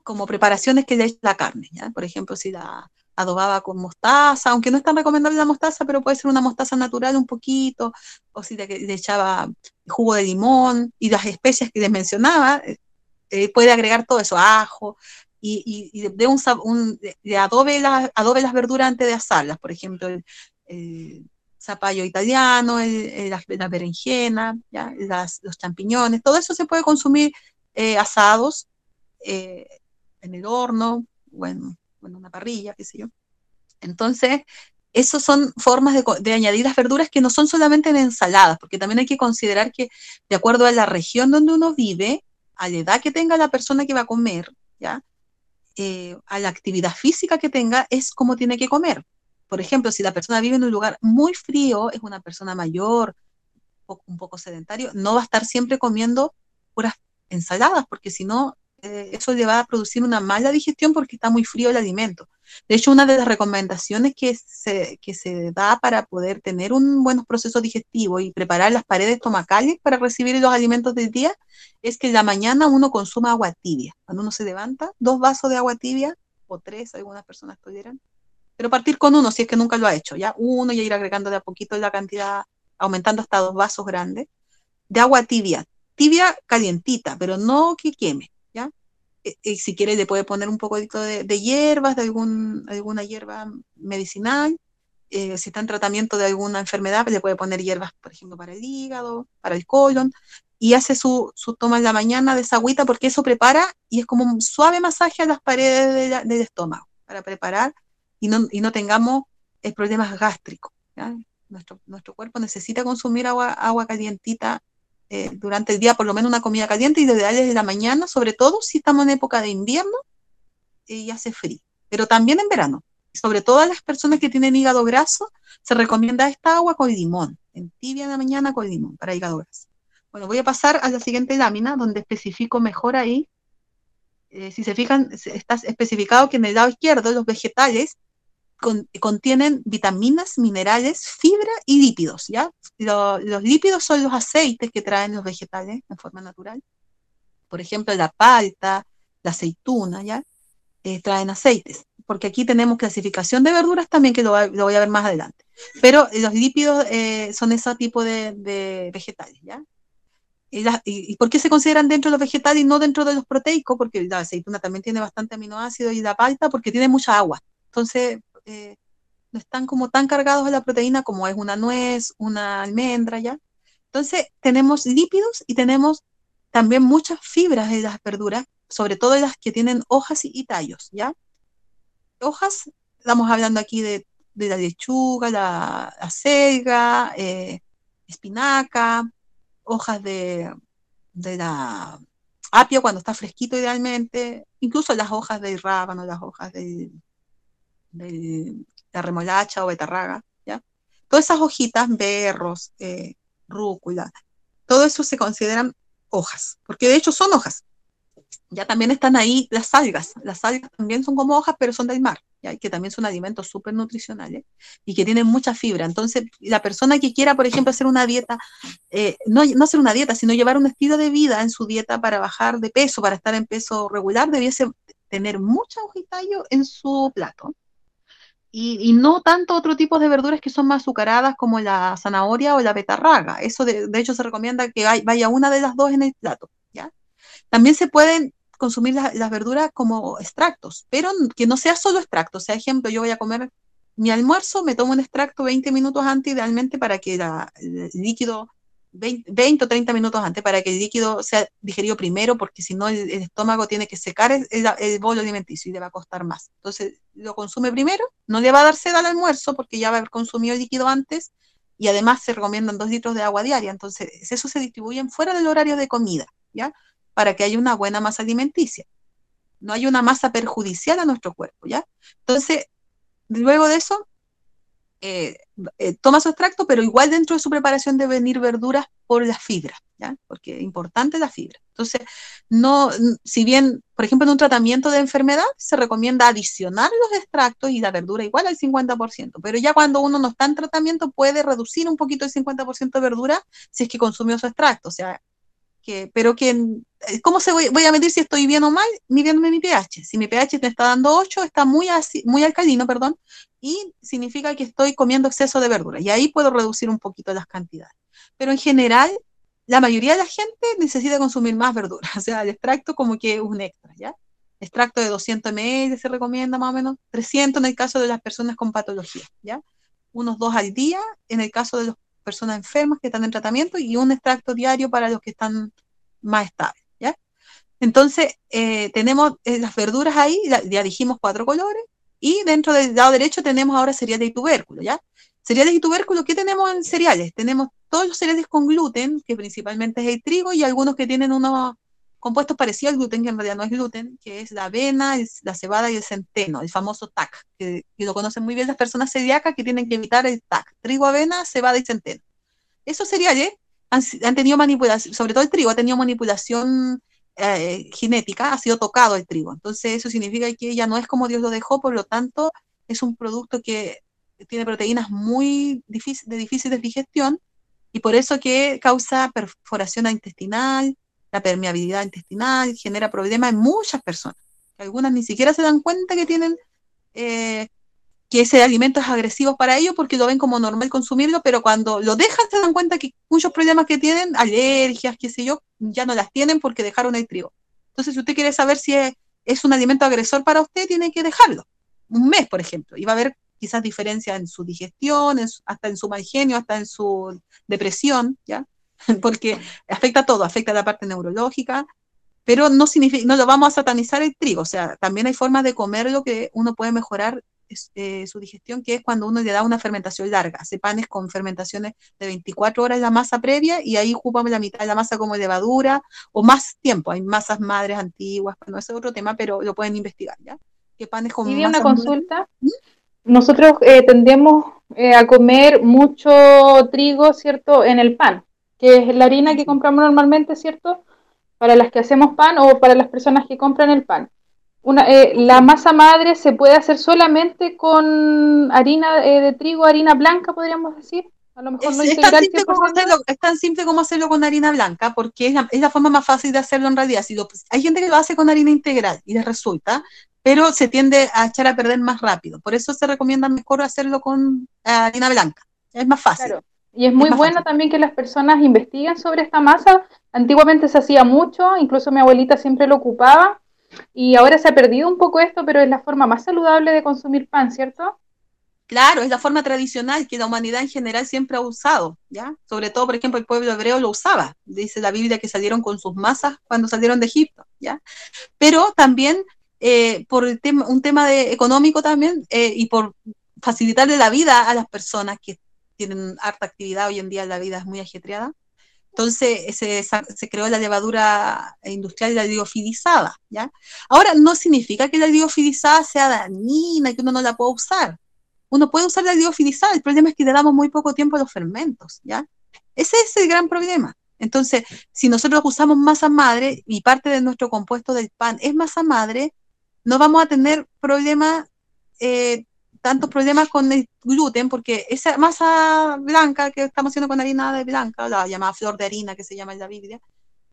como preparaciones que le echa la carne. Por ejemplo, si la, adobaba con mostaza, aunque no es tan recomendable la mostaza, pero puede ser una mostaza natural un poquito, o si le, echaba jugo de limón y las especias que les mencionaba, eh, eh, puede agregar todo eso, ajo, y, de, un, de adobe, las, adobe las verduras antes de asarlas, por ejemplo, el, zapallo italiano, la, berenjena, ¿ya? los champiñones, todo eso se puede consumir eh, asados en el horno, bueno, bueno, una parrilla, qué sé yo. Entonces, esas son formas de, añadir las verduras que no son solamente en ensaladas, porque también hay que considerar que de acuerdo a la región donde uno vive, a la edad que tenga la persona que va a comer, ¿ya? Eh, a la actividad física que tenga, es como tiene que comer. Por ejemplo, si la persona vive en un lugar muy frío, es una persona mayor, un poco sedentario, no va a estar siempre comiendo puras ensaladas, porque si no, eh, eso le va a producir una mala digestión porque está muy frío el alimento. De hecho, una de las recomendaciones que se, que se da para poder tener un buen proceso digestivo y preparar las paredes estomacales para recibir los alimentos del día es que en la mañana uno consuma agua tibia. Cuando uno se levanta, dos vasos de agua tibia, o tres, algunas personas pudieran, pero partir con uno si es que nunca lo ha hecho, ya uno y ir agregando de a poquito la cantidad, aumentando hasta dos vasos grandes, de agua tibia, tibia calientita, pero no que queme, ¿ya? Y, eh, eh, si quiere le puede poner un poco de, de hierbas, de algún, alguna hierba medicinal, eh, si está en tratamiento de alguna enfermedad, le puede poner hierbas, por ejemplo, para el hígado, para el colon, y hace su, su toma en la mañana de esa agüita porque eso prepara y es como un suave masaje a las paredes del estómago para preparar y no, y no tengamos eh, problemas gástricos. Nuestro, nuestro cuerpo necesita consumir agua, agua calientita eh, durante el día, por lo menos una comida caliente, y lo ideal es de la mañana, sobre todo si estamos en época de invierno y hace frío, pero también en verano. Sobre todo a las personas que tienen hígado graso, se recomienda esta agua con limón, en tibia en la mañana con limón para hígado graso. Bueno, voy a pasar a la siguiente lámina, donde especifico mejor ahí. Eh, si se fijan, está especificado que en el lado izquierdo los vegetales contienen vitaminas, minerales, fibra y lípidos, ¿ya? los lípidos son los aceites que traen los vegetales en forma natural. Por ejemplo, la palta, la aceituna, ¿ya? Eh, traen aceites, porque aquí tenemos clasificación de verduras también, que lo, voy a ver más adelante. Pero los lípidos eh, son ese tipo de, vegetales, ¿ya? Y, y, por qué se consideran dentro de los vegetales y no dentro de los proteicos? Porque la aceituna también tiene bastante aminoácidos y la palta porque tiene mucha agua. Entonces, eh, no están como tan cargados de la proteína como es una nuez, una almendra, ¿ya? Entonces, tenemos lípidos y tenemos también muchas fibras de las verduras, sobre todo las que tienen hojas y, tallos, ¿ya? Hojas, estamos hablando aquí de, la lechuga, la acelga, eh, espinaca, hojas de, de la apio cuando está fresquito idealmente, incluso las hojas del rábano, las hojas de la remolacha o betarraga, ¿ya? Todas esas hojitas, berros, eh, rúcula, todo eso se consideran hojas, porque de hecho son hojas. Ya también están ahí las algas. Las algas también son como hojas, pero son del mar, ¿ya? que también son alimentos súper nutricionales y que tienen mucha fibra. Entonces, la persona que quiera, por ejemplo, hacer una dieta, eh, no, hacer una dieta, sino llevar un estilo de vida en su dieta para bajar de peso, para estar en peso regular, debiese tener mucha hojitallo en su plato y, no tanto otro tipo de verduras que son más azucaradas como la zanahoria o la betarraga. Eso de, hecho se recomienda que vaya una de las dos en el plato. ¿ya? También se pueden consumir las verduras como extractos, pero que no sea solo extracto. O sea, ejemplo, yo voy a comer mi almuerzo, me tomo un extracto 20 minutos antes idealmente para que el líquido 20, o 30 minutos antes para que el líquido sea digerido primero, porque si no el, estómago tiene que secar el, el, bolo alimenticio y le va a costar más. Entonces lo consume primero, no le va a dar sed al almuerzo porque ya va a haber consumido el líquido antes y además se recomiendan dos litros de agua diaria. Entonces eso se distribuye fuera del horario de comida, ¿ya? Para que haya una buena masa alimenticia. No hay una masa perjudicial a nuestro cuerpo, ¿ya? Entonces, luego de eso, eh, eh, toma su extracto, pero igual dentro de su preparación deben venir verduras por la fibra, ¿ya? Porque es importante la fibra. Entonces, no, si bien, por ejemplo, en un tratamiento de enfermedad se recomienda adicionar los extractos y la verdura igual al 50%, pero ya cuando uno no está en tratamiento puede reducir un poquito el 50% de verdura si es que consumió su extracto, o sea, que, pero que, eh, ¿cómo se voy, a medir si estoy bien o mal? Midiéndome mi pH. Si mi pH me está dando 8, está muy, muy alcalino, perdón, y significa que estoy comiendo exceso de verdura. Y ahí puedo reducir un poquito las cantidades. Pero en general, la mayoría de la gente necesita consumir más verdura. O sea, el extracto como que es un extra, ¿ya? Extracto de 200 ml se recomienda más o menos, 300 en el caso de las personas con patología, ¿ya? Unos dos al día en el caso de las personas enfermas que están en tratamiento y un extracto diario para los que están más estables, ¿ya? Entonces, eh, tenemos eh, las verduras ahí, ya dijimos cuatro colores, y dentro del lado derecho tenemos ahora cereales y tubérculos, ¿ya? Cereales y tubérculos, ¿qué tenemos en cereales? Tenemos todos los cereales con gluten, que principalmente es el trigo, y algunos que tienen unos compuestos parecidos al gluten, que en realidad no es gluten, que es la avena, la cebada y el centeno, el famoso TAC, que, lo conocen muy bien las personas celíacas que tienen que evitar el TAC, trigo, avena, cebada y centeno. Esos cereales han, tenido manipulación, sobre todo el trigo, ha tenido manipulación eh, genética, ha sido tocado el trigo. Entonces eso significa que ya no es como Dios lo dejó, por lo tanto es un producto que tiene proteínas muy de difícil digestión y por eso que causa perforación intestinal, la permeabilidad intestinal, genera problemas en muchas personas. Algunas ni siquiera se dan cuenta que tienen eh, que ese alimento es agresivo para ellos porque lo ven como normal consumirlo, pero cuando lo dejan se dan cuenta que muchos problemas que tienen, alergias, qué sé yo, ya no las tienen porque dejaron el trigo. Entonces, si usted quiere saber si es, un alimento agresor para usted, tiene que dejarlo. Un mes, por ejemplo, y va a haber quizás diferencia en su digestión, hasta en su mal genio, hasta en su depresión, ¿ya? Porque afecta todo, afecta la parte neurológica, pero no significa, no lo vamos a satanizar el trigo, o sea, también hay formas de comerlo que uno puede mejorar eh, su digestión, que es cuando uno le da una fermentación larga. Hace panes con fermentaciones de 24 horas la masa previa y ahí ocupamos la mitad de la masa como levadura o más tiempo. Hay masas madres antiguas, no ese es otro tema, pero lo pueden investigar, ¿ya? ¿Qué panes con ¿Y una consulta? ¿Mm? Nosotros eh, tendemos eh, a comer mucho trigo, ¿cierto? En el pan, que es la harina que compramos normalmente, ¿cierto? Para las que hacemos pan o para las personas que compran el pan. Una, eh, la masa madre se puede hacer solamente con harina eh, de trigo, harina blanca, podríamos decir. A lo mejor no es, tan simple como hacerlo, es tan simple como hacerlo con harina blanca, porque es la, es la forma más fácil de hacerlo en realidad. Si hay gente que lo hace con harina integral y les resulta, pero se tiende a echar a perder más rápido. Por eso se recomienda mejor hacerlo con harina blanca. Es más fácil. Y es muy bueno también que las personas investiguen sobre esta masa. Antiguamente se hacía mucho, incluso mi abuelita siempre lo ocupaba y ahora se ha perdido un poco esto, pero es la forma más saludable de consumir pan, ¿cierto? Claro, es la forma tradicional que la humanidad en general siempre ha usado, ¿ya? Sobre todo, por ejemplo, el pueblo hebreo lo usaba. Dice la Biblia que salieron con sus masas cuando salieron de Egipto, ¿ya? Pero también eh, por tema, un tema económico también eh, y por facilitarle la vida a las personas que tienen harta actividad hoy en día, la vida es muy ajetreada, entonces se, creó la levadura industrial y la liofilizada, ¿ya? Ahora, no significa que la liofilizada sea dañina y que uno no la pueda usar. Uno puede usar la liofilizada, el problema es que le damos muy poco tiempo a los fermentos, ¿ya? Ese es el gran problema. Entonces, si nosotros usamos masa madre y parte de nuestro compuesto del pan es masa madre, no vamos a tener problemas eh, tantos problemas con el gluten, porque esa masa blanca que estamos haciendo con harina de blanca, la llamada flor de harina que se llama en la Biblia,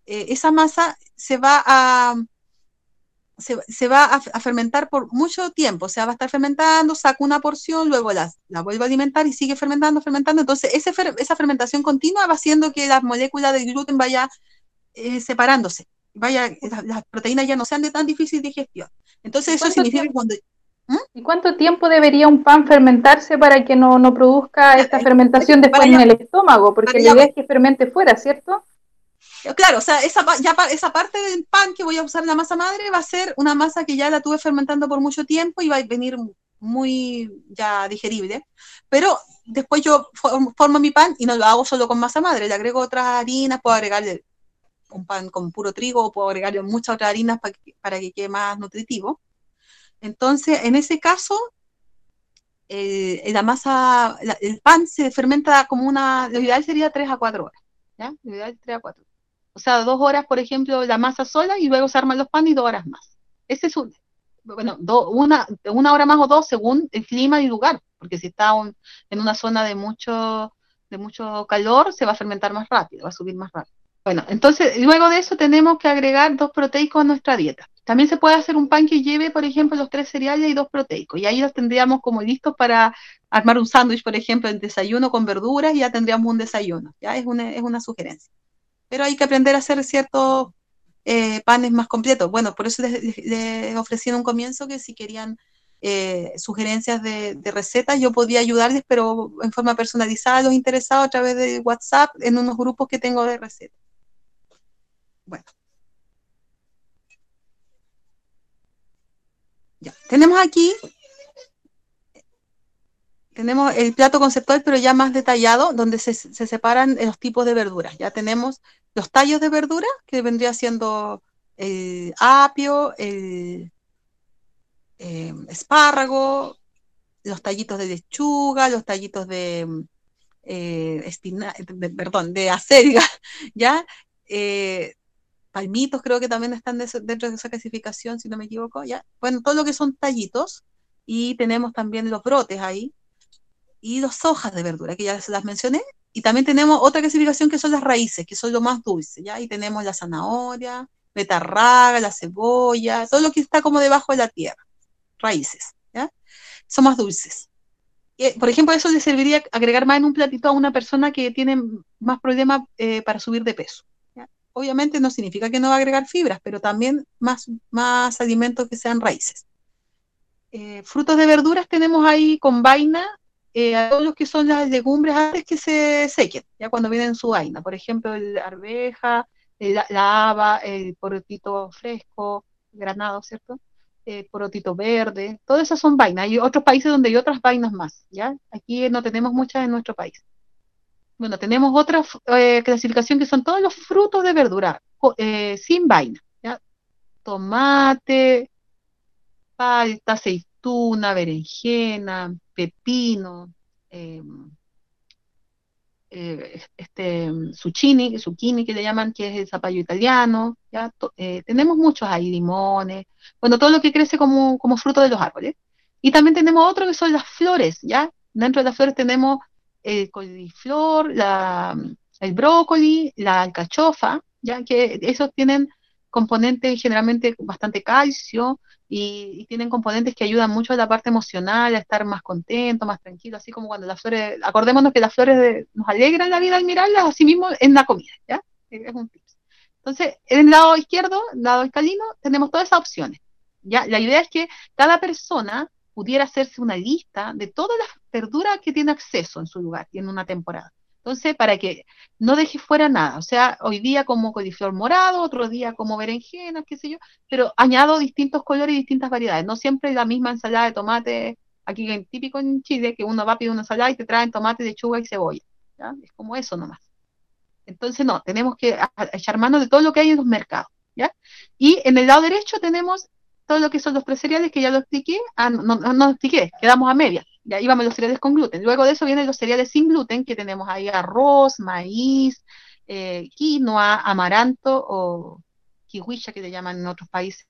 eh, esa masa se va a se, va a, fermentar por mucho tiempo, o sea, va a estar fermentando, saca una porción, luego la, la vuelve a alimentar y sigue fermentando, fermentando. Entonces, ese esa fermentación continua va haciendo que las moléculas del gluten vaya eh, separándose, vaya, las, proteínas ya no sean de tan difícil digestión. Entonces, eso significa que cuando. ¿Y cuánto tiempo debería un pan fermentarse para que no, produzca esta fermentación después en el estómago? Porque la idea es que fermente fuera, ¿cierto? Claro, o sea, esa, ya, esa parte del pan que voy a usar la masa madre va a ser una masa que ya la tuve fermentando por mucho tiempo y va a venir muy ya digerible. Pero después yo formo mi pan y no lo hago solo con masa madre, le agrego otras harinas, puedo agregarle un pan con puro trigo, puedo agregarle muchas otras harinas para para que quede más nutritivo. Entonces, en ese caso, eh, la masa, el pan se fermenta como una, lo ideal sería 3 a 4 horas, ¿ya? Lo ideal es 3 a 4. O sea, dos horas, por ejemplo, la masa sola y luego se arman los panes y dos horas más. Ese es un, bueno, una, una hora más o dos según el clima y lugar, porque si está en una zona de mucho, de mucho calor, se va a fermentar más rápido, va a subir más rápido. Bueno, entonces, luego de eso tenemos que agregar dos proteicos a nuestra dieta. También se puede hacer un pan que lleve, por ejemplo, los tres cereales y dos proteicos. Y ahí los tendríamos como listos para armar un sándwich, por ejemplo, en desayuno con verduras y ya tendríamos un desayuno. Ya es una, es una sugerencia. Pero hay que aprender a hacer ciertos eh, panes más completos. Bueno, por eso les, ofrecí en un comienzo que si querían eh, sugerencias de, de, recetas, yo podía ayudarles, pero en forma personalizada a los interesados a través de WhatsApp en unos grupos que tengo de recetas. Bueno. Ya, tenemos aquí, tenemos el plato conceptual, pero ya más detallado, donde se, separan los tipos de verduras. Ya tenemos los tallos de verdura, que vendría siendo el apio, el eh, espárrago, los tallitos de lechuga, los tallitos de eh, perdón, de acelga, ¿ya? Eh, palmitos creo que también están dentro de esa clasificación, si no me equivoco, ¿ya? Bueno, todo lo que son tallitos, y tenemos también los brotes ahí, y las hojas de verdura, que ya las mencioné, y también tenemos otra clasificación que son las raíces, que son lo más dulce, ¿ya? Y tenemos la zanahoria, betarraga, la cebolla, todo lo que está como debajo de la tierra, raíces, ¿ya? Son más dulces. Y, por ejemplo, eso le serviría agregar más en un platito a una persona que tiene más problemas eh, para subir de peso. Obviamente no significa que no va a agregar fibras, pero también más, más alimentos que sean raíces. Eh, frutos de verduras tenemos ahí con vaina, eh, todos los que son las legumbres antes que se sequen, ya cuando vienen su vaina. Por ejemplo, la arveja, la, haba, el porotito fresco, granado, ¿cierto? El porotito verde, todas esas son vainas. Hay otros países donde hay otras vainas más, ¿ya? Aquí no tenemos muchas en nuestro país. Bueno, tenemos otra eh, clasificación que son todos los frutos de verdura, eh, sin vaina. Tomate, palta, aceituna, berenjena, pepino, eh, eh, este zucchini, zucchini que le llaman, que es el zapallo italiano, ¿ya? Tenemos muchos ahí, limones, bueno, todo lo que crece como, como fruto de los árboles. Y también tenemos otro que son las flores, ¿ya? Dentro de las flores tenemos el coliflor, la, el brócoli, la alcachofa, ya que esos tienen componentes generalmente bastante calcio, y, tienen componentes que ayudan mucho a la parte emocional, a estar más contento, más tranquilo, así como cuando las flores, acordémonos que las flores nos alegran la vida al mirarlas, así mismo en la comida, ¿ya? Es un tip. Entonces, en el lado izquierdo, lado escalino, tenemos todas esas opciones, ¿ya? La idea es que cada persona pudiera hacerse una lista de todas las verduras que tiene acceso en su lugar y en una temporada. Entonces, para que no deje fuera nada, o sea, hoy día como coliflor morado, otro día como berenjena, qué sé yo, pero añado distintos colores y distintas variedades, no siempre la misma ensalada de tomate, aquí es típico en Chile, que uno va a pedir una ensalada y te traen tomate, lechuga y cebolla, ¿ya? Es como eso nomás. Entonces, no, tenemos que echar mano de todo lo que hay en los mercados, ¿ya? Y en el lado derecho tenemos todo lo que son los tres cereales que ya lo expliqué, ah, no, no, no expliqué, quedamos a media ya íbamos los cereales con gluten. Luego de eso vienen los cereales sin gluten, que tenemos ahí arroz, maíz, eh, quinoa, amaranto o kiwicha, que le llaman en otros países.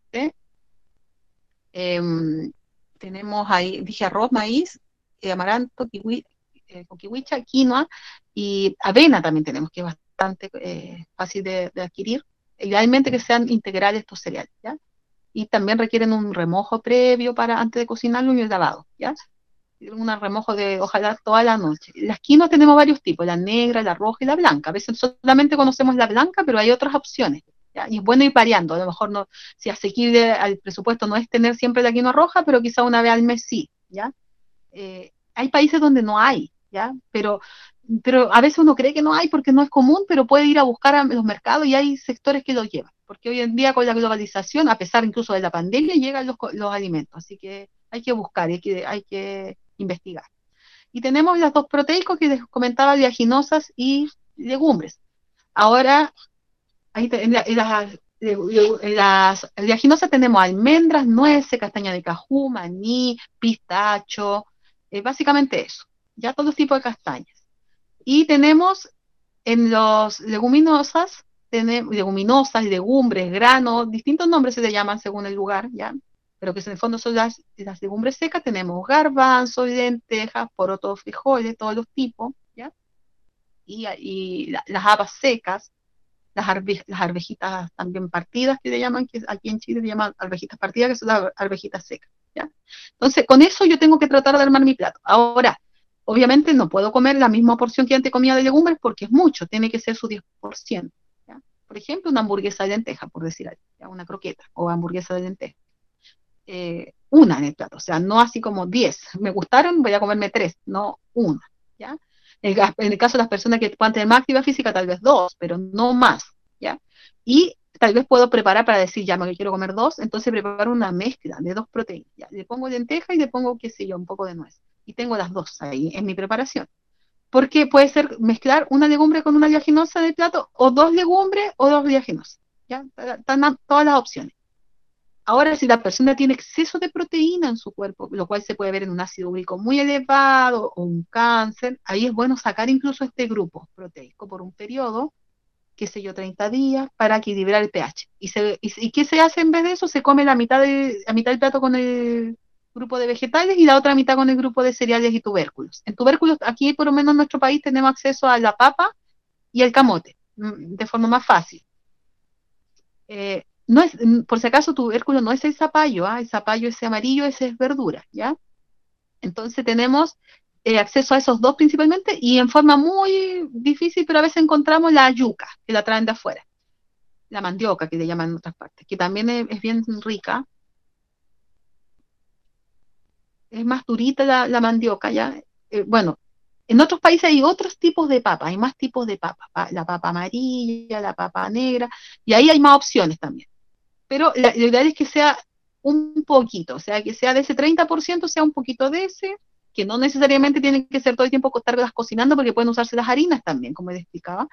Em, tenemos ahí, dije arroz, maíz, eh, amaranto, kiwi, eh, kiwicha, quinoa y avena también tenemos, que es bastante fácil de, adquirir. Idealmente que sean integrales estos cereales, ¿ya? Y también requieren un remojo previo para antes de cocinarlo y el lavado, ¿ya? un remojo de ojalá toda la noche. Las quinoas tenemos varios tipos, la negra, la roja y la blanca. A veces solamente conocemos la blanca, pero hay otras opciones. Y es bueno ir variando. A lo mejor no, si asequible al presupuesto no es tener siempre la quinoa roja, pero quizá una vez al mes sí. ¿ya? Eh, hay países donde no hay, ¿ya? Pero, pero a veces uno cree que no hay porque no es común, pero puede ir a buscar a los mercados y hay sectores que lo llevan. Porque hoy en día con la globalización, a pesar incluso de la pandemia, llegan los, los alimentos. Así que hay que buscar, hay que, hay que investigar. Y tenemos las dos proteicos que les comentaba, oleaginosas y legumbres. Ahora, ahí en, las, oleaginosas tenemos almendras, nueces, castaña de cajú, maní, pistacho, eh, básicamente eso, ya todos los tipos de castañas. Y tenemos en los leguminosas, tenemos leguminosas, legumbres, granos, distintos nombres se le llaman según el lugar, ¿ya? pero que en el fondo son las, legumbres secas, tenemos garbanzos, lentejas, porotos, frijoles, todos los tipos, ¿ya? Y, las habas secas, las, arvejitas también partidas, que le llaman, que aquí en Chile se llaman arvejitas partidas, que son las arvejitas secas, ¿ya? Entonces, con eso yo tengo que tratar de armar mi plato. Ahora, obviamente no puedo comer la misma porción que antes comía de legumbres porque es mucho, tiene que ser su 10%. Por ejemplo, una hamburguesa de lenteja, por decir algo, una croqueta o hamburguesa de lenteja. Eh, una en el plato, o sea, no así como 10. Me gustaron, voy a comerme tres, no una, ¿ya? En el, caso de las personas que puedan tener más actividad física, tal vez dos, pero no más, ¿ya? Y tal vez puedo preparar para decir, ya me quiero comer dos, entonces preparo una mezcla de dos proteínas. Le pongo lenteja y le pongo, qué sé yo, un poco de nuez. Y tengo las dos ahí en mi preparación. Porque puede ser mezclar una legumbre con una oleaginosa de plato, o dos legumbres o dos oleaginosas, ¿ya? Están todas las opciones. Ahora, si la persona tiene exceso de proteína en su cuerpo, lo cual se puede ver en un ácido úrico muy elevado o un cáncer, ahí es bueno sacar incluso este grupo proteico por un periodo, qué sé yo, 30 días, para equilibrar el pH. ¿Y, se, y, qué se hace en vez de eso? Se come la mitad, de, la mitad del plato con el grupo de vegetales y la otra mitad con el grupo de cereales y tubérculos. En tubérculos, aquí por lo menos en nuestro país tenemos acceso a la papa y el camote, mm, de forma más fácil. Eh, no es, mm, por si acaso, tubérculo no es el zapallo, ¿ah? el zapallo ese amarillo, ese es verdura, ¿ya? Entonces tenemos eh, acceso a esos dos principalmente y en forma muy difícil, pero a veces encontramos la yuca, que la traen de afuera, la mandioca, que le llaman en otras partes, que también es, bien rica. Es más durita la, mandioca, ¿ya? Eh, bueno, en otros países hay otros tipos de papa, hay más tipos de papa, la papa amarilla, la papa negra, y ahí hay más opciones también. Pero la, ideal es que sea un poquito, o sea, que sea de ese 30%, sea un poquito de ese, que no necesariamente tienen que ser todo el tiempo estarlas cocinando, porque pueden usarse las harinas también, como les explicaba.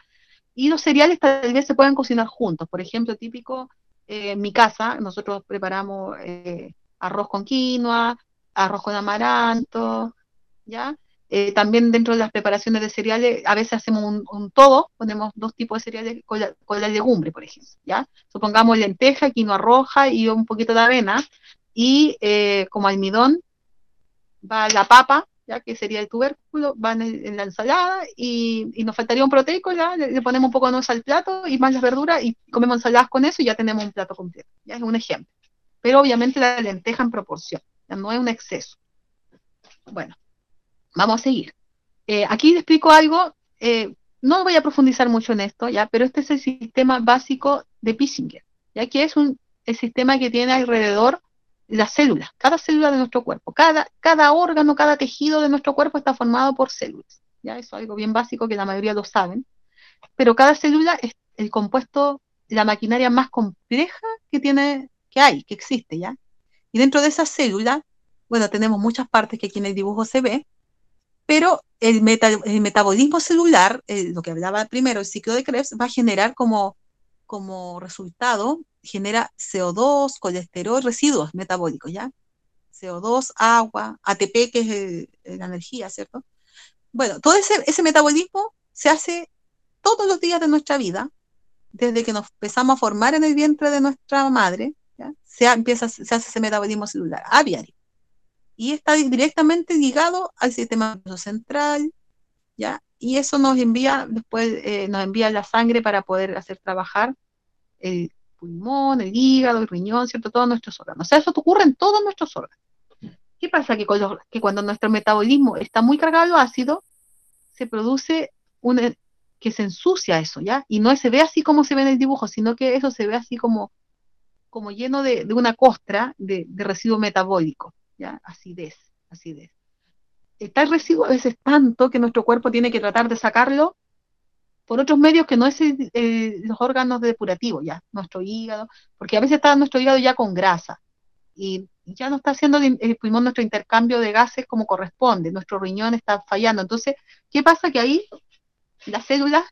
Y los cereales tal vez se pueden cocinar juntos. Por ejemplo, típico, eh, en mi casa, nosotros preparamos eh, arroz con quinoa, arroz con amaranto, ¿ya? Eh, también dentro de las preparaciones de cereales, a veces hacemos un, todo, ponemos dos tipos de cereales con la, legumbre, por ejemplo, ¿ya? Supongamos lenteja, quinoa roja y un poquito de avena, y eh, como almidón va la papa, ya que sería el tubérculo, va en, la ensalada, y, nos faltaría un proteico, ya le, ponemos un poco de nuez al plato y más las verduras, y comemos ensaladas con eso y ya tenemos un plato completo, ya es un ejemplo. Pero obviamente la lenteja en proporción, no es un exceso. Bueno, Vamos a seguir. Eh, aquí explico algo, eh, no voy a profundizar mucho en esto, ¿ya? pero este es el sistema básico de Pissinger, ya que es un, el sistema que tiene alrededor las células, cada célula de nuestro cuerpo, cada, cada órgano, cada tejido de nuestro cuerpo está formado por células. ¿ya? Eso es algo bien básico que la mayoría lo saben. Pero cada célula es el compuesto, la maquinaria más compleja que tiene, que hay, que existe, ¿ya? Y dentro de esa célula, bueno, tenemos muchas partes que aquí en el dibujo se ve, pero el, metabolismo celular, eh, lo que hablaba primero, el ciclo de Krebs, va a generar como, como resultado, genera CO2, colesterol, residuos metabólicos, ¿ya? CO2, agua, ATP, que es la energía, ¿cierto? Bueno, todo ese, ese metabolismo se hace todos los días de nuestra vida, desde que nos empezamos a formar en el vientre de nuestra madre. Se, empieza, se hace ese metabolismo celular a diario y está directamente ligado al sistema central, ¿ya? Y eso nos envía, después eh, nos envía la sangre para poder hacer trabajar el pulmón, el hígado, el riñón, ¿cierto? Todos nuestros órganos. O sea, eso ocurre en todos nuestros órganos. ¿Qué pasa? Que, que cuando nuestro metabolismo está muy cargado de ácido, se produce un, que se ensucia eso, ¿ya? Y no se ve así como se ve en el dibujo, sino que eso se ve así como, como lleno de, una costra de, de residuo metabólico. ¿ya? Acidez, acidez. Está el residuo a veces tanto que nuestro cuerpo tiene que tratar de sacarlo por otros medios que no es los órganos depurativos, ya, nuestro hígado, porque a veces está nuestro hígado ya con grasa y ya no está haciendo el nuestro intercambio de gases como corresponde, nuestro riñón está fallando. Entonces, ¿qué pasa? Que ahí las células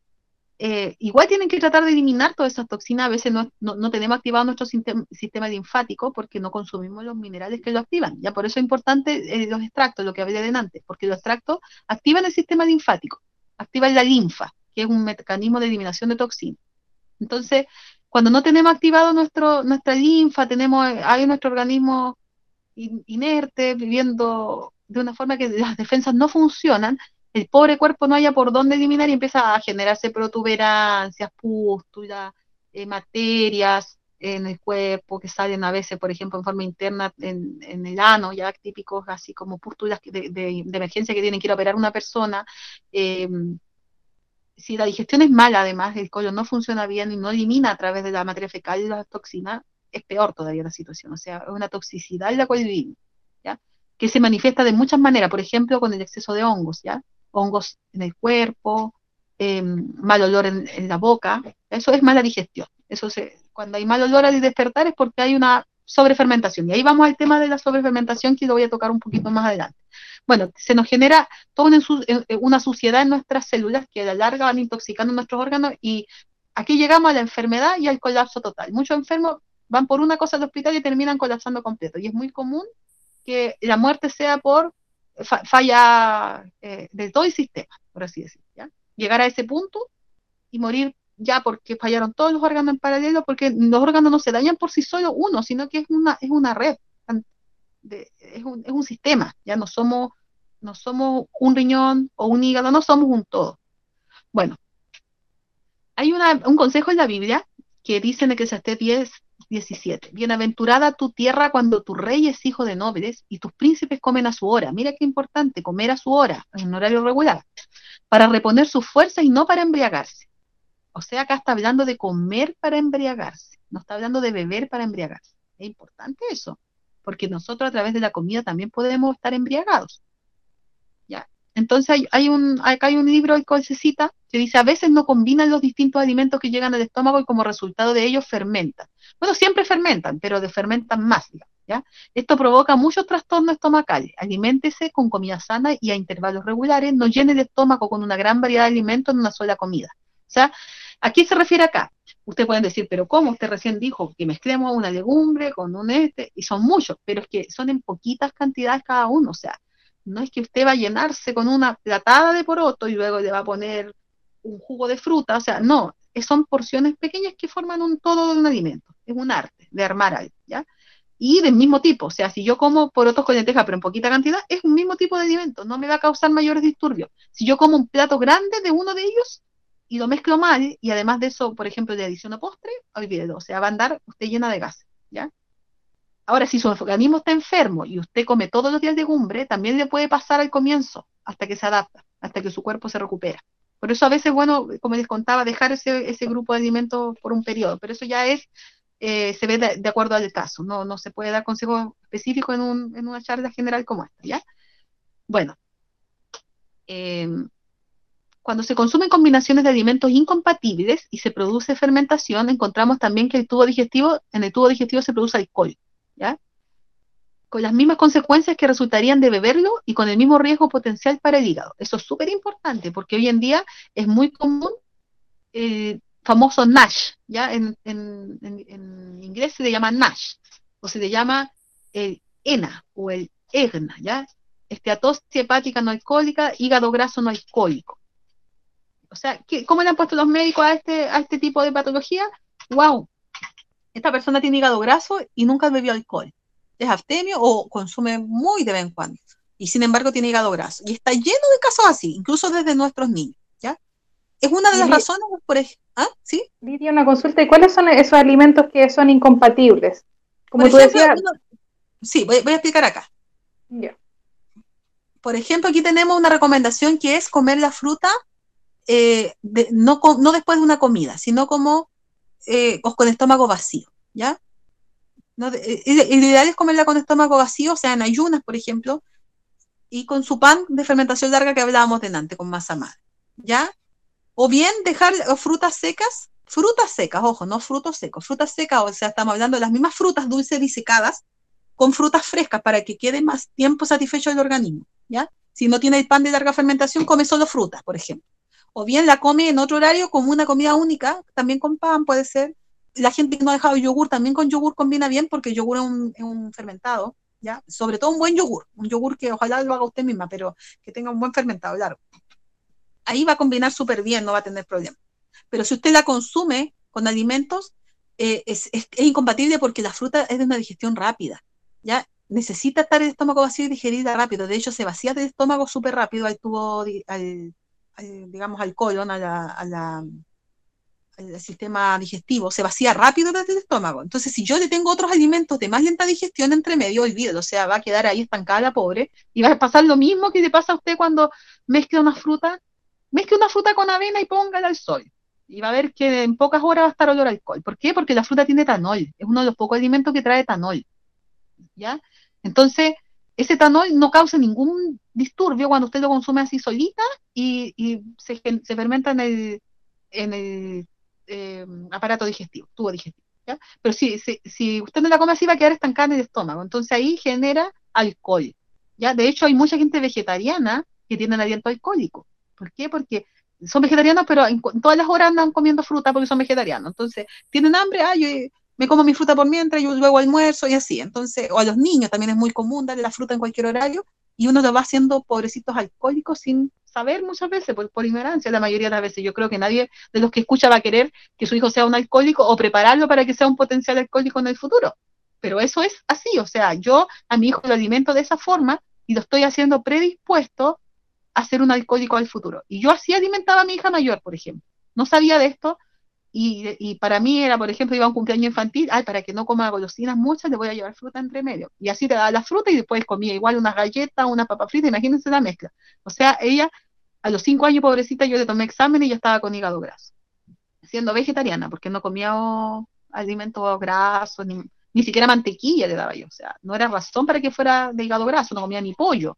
eh, igual tienen que tratar de eliminar todas esas toxinas. A veces no, tenemos activado nuestro sistema, linfático porque no consumimos los minerales que lo activan. Ya por eso es importante eh, los extractos, lo que hablé de antes, porque los extractos activan el sistema linfático, activan la linfa, que es un mecanismo de eliminación de toxinas. Entonces, cuando no tenemos activado nuestro, nuestra linfa, tenemos hay nuestro organismo inerte, viviendo de una forma que las defensas no funcionan, el pobre cuerpo no haya por dónde eliminar y empieza a generarse protuberancias, pústulas, eh, materias en el cuerpo que salen a veces, por ejemplo, en forma interna en, el ano, ya típicos así como pústulas de, emergencia que tienen que ir a operar una persona. Em, si la digestión es mala, además, el colon no funciona bien y no elimina a través de la materia fecal y las toxinas, es peor todavía la situación. O sea, es una toxicidad en la cual ¿ya? Que se manifiesta de muchas maneras, por ejemplo, con el exceso de hongos, ¿ya? Hongos en el cuerpo, em, mal olor en, la boca, eso es mala digestión. Eso se, cuando hay mal olor al despertar es porque hay una sobrefermentación. Y ahí vamos al tema de la sobrefermentación que lo voy a tocar un poquito más adelante. Bueno, se nos genera toda una, eh, eh, una suciedad en nuestras células que a la larga van intoxicando nuestros órganos y aquí llegamos a la enfermedad y al colapso total. Muchos enfermos van por una cosa al hospital y terminan colapsando completo. Y es muy común que la muerte sea por falla eh, de todo el sistema, por así decirlo. ¿ya? Llegar a ese punto y morir ya porque fallaron todos los órganos en paralelo, porque los órganos no se dañan por sí solo uno, sino que es una, es una red, es, un, es un sistema, ya no somos, no somos un riñón o un hígado, no somos un todo. Bueno, hay una, un consejo en la Biblia que dice en esté 10, 17. Bienaventurada tu tierra cuando tu rey es hijo de nobles y tus príncipes comen a su hora. Mira qué importante, comer a su hora, en horario regular, para reponer sus fuerzas y no para embriagarse. O sea, acá está hablando de comer para embriagarse, no está hablando de beber para embriagarse. Es importante eso, porque nosotros a través de la comida también podemos estar embriagados. ¿Ya? Entonces hay, un, acá hay un libro que se que dice, a veces no combinan los distintos alimentos que llegan al estómago y como resultado de ello fermentan. Bueno, siempre fermentan, pero de fermentan más, ¿ya? Esto provoca muchos trastornos estomacales. Aliméntese con comida sana y a intervalos regulares, no llene el estómago con una gran variedad de alimentos en una sola comida. O sea, ¿a qué se refiere acá? Ustedes pueden decir, pero ¿cómo? Usted recién dijo que mezclemos una legumbre con un este, y son muchos, pero es que son en poquitas cantidades cada uno. O sea, no es que usted va a llenarse con una platada de poroto y luego le va a poner un jugo de fruta, o sea, no, son porciones pequeñas que forman un todo de un alimento, es un arte de armar algo, ¿ya? Y del mismo tipo, o sea, si yo como porotos con lenteja, pero en poquita cantidad, es un mismo tipo de alimento, no me va a causar mayores disturbios. Si yo como un plato grande de uno de ellos y lo mezclo mal, y además de eso, por ejemplo, de adición a postre, olvídelo, o sea, va a andar usted llena de gas, ¿ya? Ahora, si su organismo está enfermo y usted come todos los días legumbre, también le puede pasar al comienzo, hasta que se adapta, hasta que su cuerpo se recupera. Por eso a veces, bueno, como les contaba, dejar ese, ese grupo de alimentos por un periodo, pero eso ya es, eh, se ve de, acuerdo al caso, no, no se puede dar consejo específico en, un, en una charla general como esta, ¿ya? Bueno, eh, cuando se consumen combinaciones de alimentos incompatibles y se produce fermentación, encontramos también que el tubo digestivo, en el tubo digestivo se produce alcohol, ¿ya? Con las mismas consecuencias que resultarían de beberlo y con el mismo riesgo potencial para el hígado. Eso es súper importante porque hoy en día es muy común el famoso NASH, ¿ya? En, inglés se le llama NASH o se le llama el ENA o el EGNA, ¿ya? Esteatosis hepática no alcohólica, hígado graso no alcohólico. O sea, ¿cómo le han puesto los médicos a este, a este tipo de patología? ¡Wow! Esta persona tiene hígado graso y nunca bebió alcohol es abstemio o consume muy de vez en cuando. Y sin embargo tiene hígado graso. Y está lleno de casos así, incluso desde nuestros niños. ¿ya? Es una de las razones por ejemplo. ¿Ah? ¿Sí? Lidia, una consulta. ¿Y cuáles son esos alimentos que son incompatibles? Como tú decías. sí, voy, a explicar acá. Por ejemplo, aquí tenemos una recomendación que es comer la fruta eh, no, no después de una comida, sino como eh, con estómago vacío, ¿ya? ¿No? Eh, el ideal es comerla con estómago vacío, o sea, en ayunas, por ejemplo, y con su pan de fermentación larga que hablábamos delante, con masa madre, ¿ya? O bien dejar frutas secas, frutas secas, ojo, no frutos secos, frutas secas, o sea, estamos hablando de las mismas frutas dulces disecadas con frutas frescas para que quede más tiempo satisfecho el organismo, ¿ya? Si no tiene el pan de larga fermentación, come solo frutas, por ejemplo. O bien la come en otro horario como una comida única, también con pan puede ser, la gente que no ha dejado yogur, también con yogur combina bien porque yogur es un, fermentado, ¿ya? Sobre todo un buen yogur, un yogur que ojalá lo haga usted misma, pero que tenga un buen fermentado, claro. Ahí va a combinar súper bien, no va a tener problema. Pero si usted la consume con alimentos, eh, es, incompatible porque la fruta es de una digestión rápida, ¿ya? Necesita estar el estómago vacío y digerida rápido. De hecho, se vacía del estómago súper rápido al tubo, al, digamos, al colon, a la el sistema digestivo se vacía rápido desde el estómago. Entonces, si yo le tengo otros alimentos de más lenta digestión entre medio, olvídelo, o sea, va a quedar ahí estancada pobre y va a pasar lo mismo que le pasa a usted cuando mezcla una fruta, mezcla una fruta con avena y póngala al sol. Y va a ver que en pocas horas va a estar olor a alcohol. ¿Por qué? Porque la fruta tiene etanol, es uno de los pocos alimentos que trae etanol. ¿Ya? Entonces, ese etanol no causa ningún disturbio cuando usted lo consume así solita y, se, se fermenta en en el eh, aparato digestivo, tubo digestivo. Pero si, si, usted no la come así va a quedar estancada en el estómago, entonces ahí genera alcohol. ¿ya? De hecho, hay mucha gente vegetariana que tiene aliento alcohólico. ¿Por qué? Porque son vegetarianos, pero en, todas las horas andan comiendo fruta porque son vegetarianos. Entonces, tienen hambre, ah, me como mi fruta por mientras, yo luego almuerzo y así. Entonces, o a los niños también es muy común darle la fruta en cualquier horario y uno lo va haciendo pobrecitos alcohólicos sin saber muchas veces, por, ignorancia, la mayoría de las veces. Yo creo que nadie de los que escucha va a querer que su hijo sea un alcohólico o prepararlo para que sea un potencial alcohólico en el futuro. Pero eso es así, o sea, yo a mi hijo lo alimento de esa forma y lo estoy haciendo predispuesto a ser un alcohólico al futuro. Y yo así alimentaba a mi hija mayor, por ejemplo. No sabía de esto, y, y, para mí era, por ejemplo, iba a un cumpleaños infantil, ay, para que no coma golosinas muchas, le voy a llevar fruta entre medio. Y así te daba la fruta y después comía igual unas galletas, una papa frita, imagínense la mezcla. O sea, ella, a los cinco años, pobrecita, yo le tomé examen y ya estaba con hígado graso. Siendo vegetariana, porque no comía alimentos grasos, ni, ni siquiera mantequilla le daba yo. O sea, no era razón para que fuera de hígado graso, no comía ni pollo.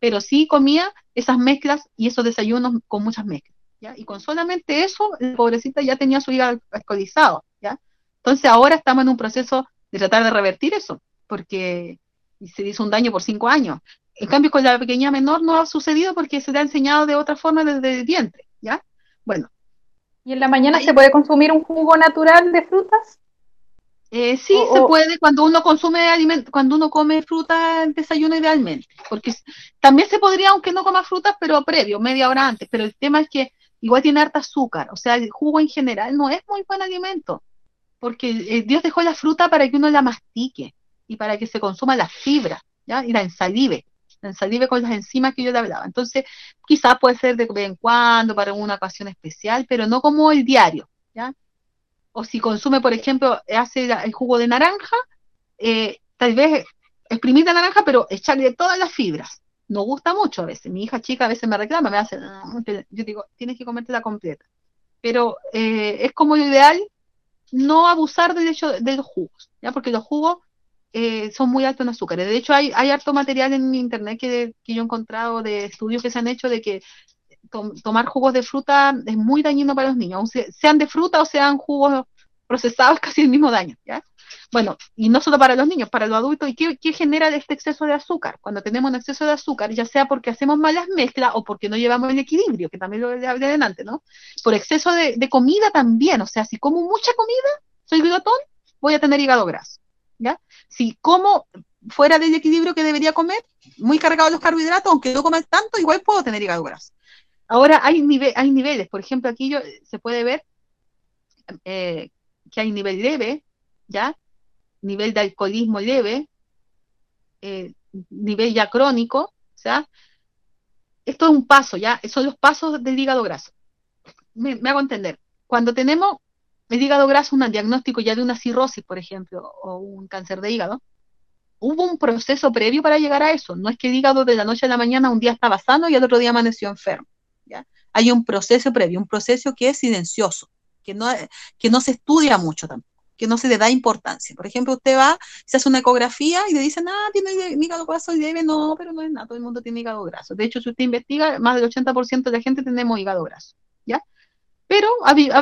Pero sí comía esas mezclas y esos desayunos con muchas mezclas. Y con solamente eso, la pobrecita ya tenía su hígado alcoholizado, ¿ya? Entonces ahora estamos en un proceso de tratar de revertir eso, porque se hizo un daño por cinco años. En cambio, con la pequeña menor no ha sucedido porque se le ha enseñado de otra forma desde el vientre, ¿ya? Bueno. ¿Y en la mañana se puede consumir un jugo natural de frutas? Eh, sí, o, se puede cuando uno consume alimento, cuando uno come fruta en desayuno idealmente, porque también se podría, aunque no coma frutas, pero previo, media hora antes, pero el tema es que igual tiene harta azúcar, o sea, el jugo en general no es muy buen alimento, porque eh, Dios dejó la fruta para que uno la mastique y para que se consuma la fibra, ¿ya? Y la ensalive, la ensalive con las enzimas que yo le hablaba. Entonces, quizás puede ser de vez en cuando, para una ocasión especial, pero no como el diario, ¿ya? O si consume, por ejemplo, hace el jugo de naranja, eh, tal vez exprimir la naranja, pero echarle todas las fibras, no gusta mucho a veces. Mi hija chica a veces me reclama, me hace, ah", yo digo, tienes que comértela completa. Pero eh, es como lo ideal no abusar del hecho de los jugos, ¿ya? Porque los jugos eh, son muy altos en azúcares. De hecho, hay, hay harto material en internet que, que yo he encontrado de estudios que se han hecho de que tomar jugos de fruta es muy dañino para los niños, sean de fruta o sean jugos procesados, casi el mismo daño, ¿ya? Bueno, y no solo para los niños, para los adultos. ¿Y qué, qué, genera este exceso de azúcar? Cuando tenemos un exceso de azúcar, ya sea porque hacemos malas mezclas o porque no llevamos el equilibrio, que también lo hablé delante, ¿no? Por exceso de, de, comida también. O sea, si como mucha comida, soy glotón, voy a tener hígado graso. ¿Ya? Si como fuera del equilibrio que debería comer, muy cargado los carbohidratos, aunque no coma tanto, igual puedo tener hígado graso. Ahora, hay, nive hay niveles. Por ejemplo, aquí yo, se puede ver eh, que hay nivel leve, ¿ya? nivel de alcoholismo leve, eh, nivel ya crónico, sea, esto es un paso, ya, son los pasos del hígado graso. Me, me hago entender. Cuando tenemos el hígado graso, un diagnóstico ya de una cirrosis, por ejemplo, o un cáncer de hígado, hubo un proceso previo para llegar a eso. No es que el hígado de la noche a la mañana un día estaba sano y al otro día amaneció enfermo. ¿ya? Hay un proceso previo, un proceso que es silencioso, que no, que no se estudia mucho tampoco que no se le da importancia. Por ejemplo, usted va, se hace una ecografía y le dicen, ah, tiene hígado graso y debe, no, pero no es nada, todo el mundo tiene hígado graso. De hecho, si usted investiga, más del 80% de la gente tenemos hígado graso, ¿ya? Pero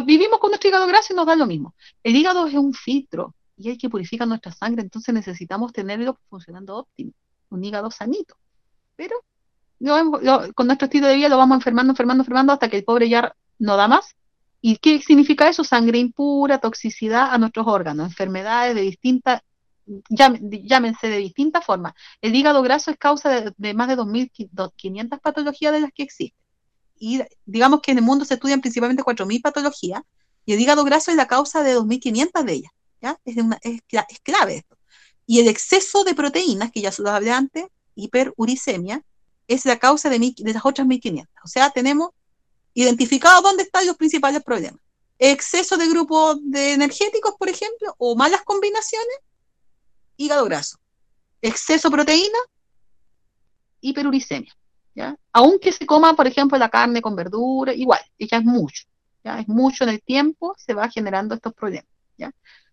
vivimos con nuestro hígado graso y nos da lo mismo. El hígado es un filtro y hay que purificar nuestra sangre, entonces necesitamos tenerlo funcionando óptimo, un hígado sanito. Pero con nuestro estilo de vida lo vamos enfermando, enfermando, enfermando hasta que el pobre ya no da más ¿Y qué significa eso? Sangre impura, toxicidad a nuestros órganos, enfermedades de distintas, llámense de distintas formas. El hígado graso es causa de, más de 2.500 patologías de las que existen. Y digamos que en el mundo se estudian principalmente 4.000 patologías, y el hígado graso es la causa de 2.500 de ellas. ¿ya? Es, una, es, clave esto. Y el exceso de proteínas, que ya se los hablé antes, hiperuricemia, es la causa de, de las otras 1.500. O sea, tenemos identificado dónde están los principales problemas. Exceso de grupos de energéticos, por ejemplo, o malas combinaciones, hígado graso. Exceso de proteína, hiperuricemia. ¿ya? Aunque se coma, por ejemplo, la carne con verdura, igual, ya es mucho. ¿ya? Es mucho en el tiempo, se va generando estos problemas. ¿ya?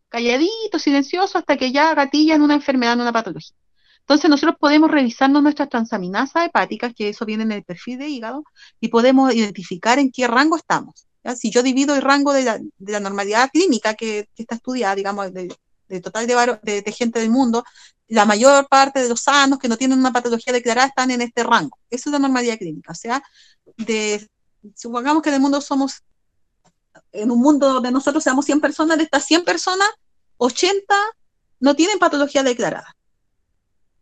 Calladito, silencioso, hasta que ya gatillan una enfermedad, una patología. Entonces nosotros podemos revisarnos nuestras transaminasas hepáticas, que eso viene en el perfil de hígado, y podemos identificar en qué rango estamos. Si yo divido el rango de la, de la normalidad clínica que, está estudiada, digamos, del de total de, de, gente del mundo, la mayor parte de los sanos que no tienen una patología declarada están en este rango. Eso es la normalidad clínica. O sea, de, supongamos que en mundo somos, en un mundo donde nosotros seamos 100 personas, de estas 100 personas, 80 no tienen patología declarada.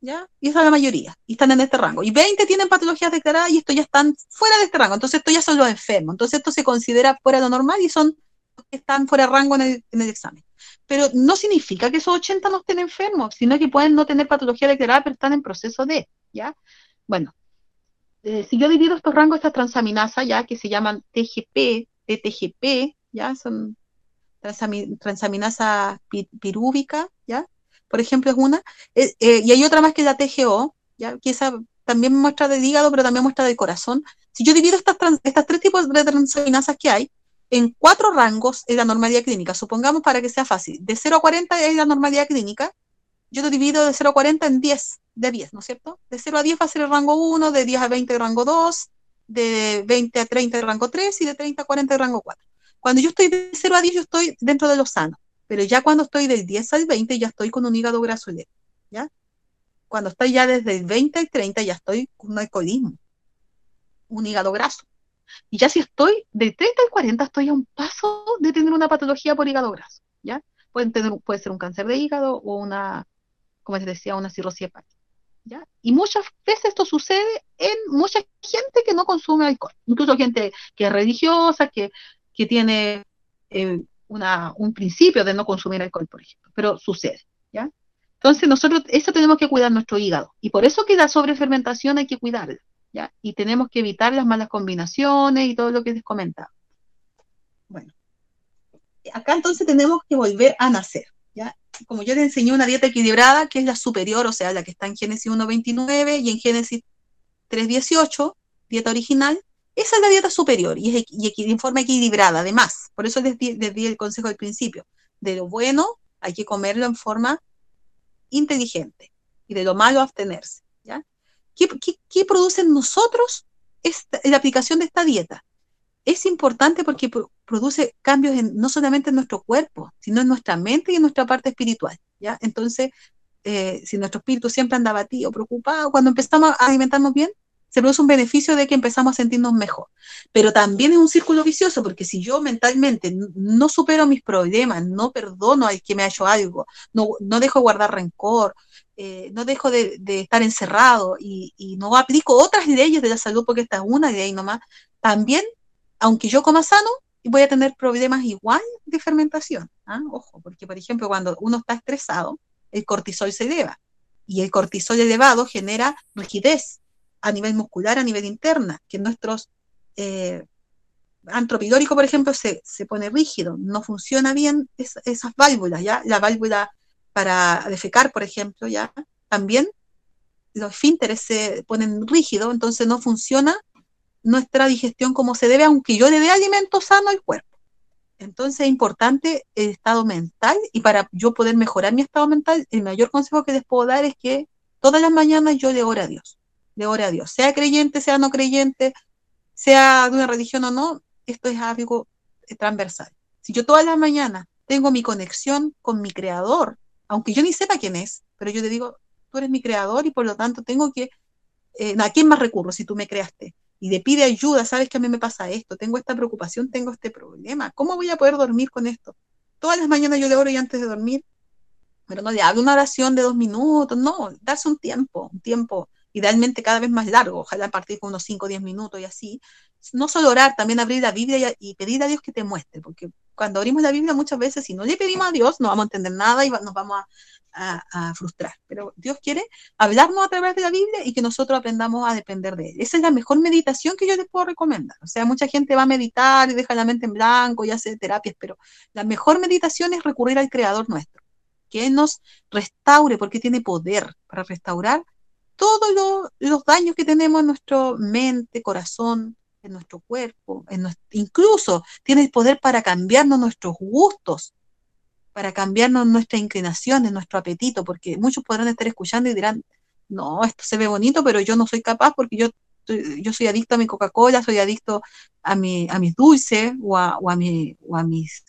¿Ya? Y esa es la mayoría, y están en este rango. Y 20 tienen patologías declaradas y estos ya están fuera de este rango. Entonces, estos ya son los enfermos. Entonces, esto se considera fuera de lo normal y son los que están fuera de rango en el, en el examen. Pero no significa que esos 80 no estén enfermos, sino que pueden no tener patología declarada, pero están en proceso de, ¿ya? Bueno, eh, si yo divido estos rangos, estas transaminasas, ya, que se llaman TGP, TTGP, ya, son transaminasa pirúvica, ¿ya? Por ejemplo, es una. Eh, eh, y hay otra más que la TGO, ¿ya? Que esa también muestra del hígado, pero también muestra del corazón. Si yo divido estas, estas tres tipos de transaminasas que hay, en cuatro rangos es la normalidad clínica. Supongamos para que sea fácil. De 0 a 40 es la normalidad clínica. Yo lo divido de 0 a 40 en 10, de 10, ¿no es cierto? De 0 a 10 va a ser el rango 1, de 10 a 20 el rango 2, de 20 a 30 el rango 3 y de 30 a 40 el rango 4. Cuando yo estoy de 0 a 10, yo estoy dentro de lo sano, pero ya cuando estoy del 10 al 20, ya estoy con un hígado graso ¿ya? Cuando estoy ya desde el 20 al 30, ya estoy con un alcoholismo, un hígado graso. Y ya si estoy del 30 al 40, estoy a un paso de tener una patología por hígado graso, ¿ya? Pueden tener, puede ser un cáncer de hígado o una, como les decía, una cirrosis hepática. ¿Ya? Y muchas veces esto sucede en mucha gente que no consume alcohol, incluso gente que es religiosa, que que tiene eh, un principio de no consumir alcohol, por ejemplo, pero sucede, ¿ya? Entonces nosotros, eso tenemos que cuidar nuestro hígado, y por eso que la sobrefermentación hay que cuidarla, ¿ya? Y tenemos que evitar las malas combinaciones y todo lo que les comentaba. Bueno, acá entonces tenemos que volver a nacer, ¿ya? Como yo les enseñé una dieta equilibrada, que es la superior, o sea, la que está en Génesis 1.29 y en Génesis 3.18, dieta original, esa es la dieta superior y, es, y, en forma equilibrada, además. Por eso les di, el consejo al principio. De lo bueno hay que comerlo en forma inteligente y de lo malo abstenerse. ¿ya? ¿Qué, produce en nosotros la aplicación de esta dieta? Es importante porque produce cambios no solamente en nuestro cuerpo, sino en nuestra mente y en nuestra parte espiritual. ¿ya? Entonces, eh, si nuestro espíritu siempre anda abatido, preocupado, cuando empezamos a alimentarnos bien, se produce un beneficio de que empezamos a sentirnos mejor. Pero también es un círculo vicioso, porque si yo mentalmente no supero mis problemas, no perdono al que me ha hecho algo, no, no dejo de guardar rencor, eh, no dejo de, estar encerrado y, no aplico otras leyes de la salud, porque esta es una ley nomás, también, aunque yo coma sano, voy a tener problemas igual de fermentación. ¿ah? Ojo, porque por ejemplo, cuando uno está estresado, el cortisol se eleva y el cortisol elevado genera rigidez a nivel muscular, a nivel interna, que nuestros eh, por ejemplo, se, pone rígido, no funciona bien esas válvulas, ¿ya? La válvula para defecar, por ejemplo, ¿ya? También los esfínteres se ponen rígidos, entonces no funciona nuestra digestión como se debe, aunque yo le dé alimento sano al cuerpo. Entonces es importante el estado mental y para yo poder mejorar mi estado mental, el mayor consejo que les puedo dar es que todas las mañanas yo le oro a Dios de ore a Dios. Sea creyente, sea no creyente, sea de una religión o no, esto es algo transversal. Si yo todas las mañanas tengo mi conexión con mi creador, aunque yo ni sepa quién es, pero yo le digo, tú eres mi creador y por lo tanto tengo que, eh, ¿a quién más recurro si tú me creaste? Y le pide ayuda, sabes que a mí me pasa esto, tengo esta preocupación, tengo este problema, ¿cómo voy a poder dormir con esto? Todas las mañanas yo le oro y antes de dormir, pero no le hablo una oración de dos minutos, no, darse un tiempo, un tiempo idealmente cada vez más largo, ojalá a partir de unos 5 o 10 minutos y así. No solo orar, también abrir la Biblia y, pedir a Dios que te muestre, porque cuando abrimos la Biblia muchas veces, si no le pedimos a Dios, no vamos a entender nada y nos vamos a, frustrar. Pero Dios quiere hablarnos a través de la Biblia y que nosotros aprendamos a depender de Él. Esa es la mejor meditación que yo les puedo recomendar. O sea, mucha gente va a meditar y deja la mente en blanco y hace terapias, pero la mejor meditación es recurrir al Creador nuestro, que nos restaure, porque tiene poder para restaurar todos los daños que tenemos en nuestra mente, corazón, en nuestro cuerpo, en incluso tiene el poder para cambiarnos nuestros gustos, para cambiarnos nuestras inclinaciones, nuestro apetito, porque muchos podrán estar escuchando y dirán, no, esto se ve bonito, pero yo no soy capaz porque yo, yo soy adicto a mi Coca-Cola, soy adicto a, mi, a mis dulces o a, o a, mi, o a mis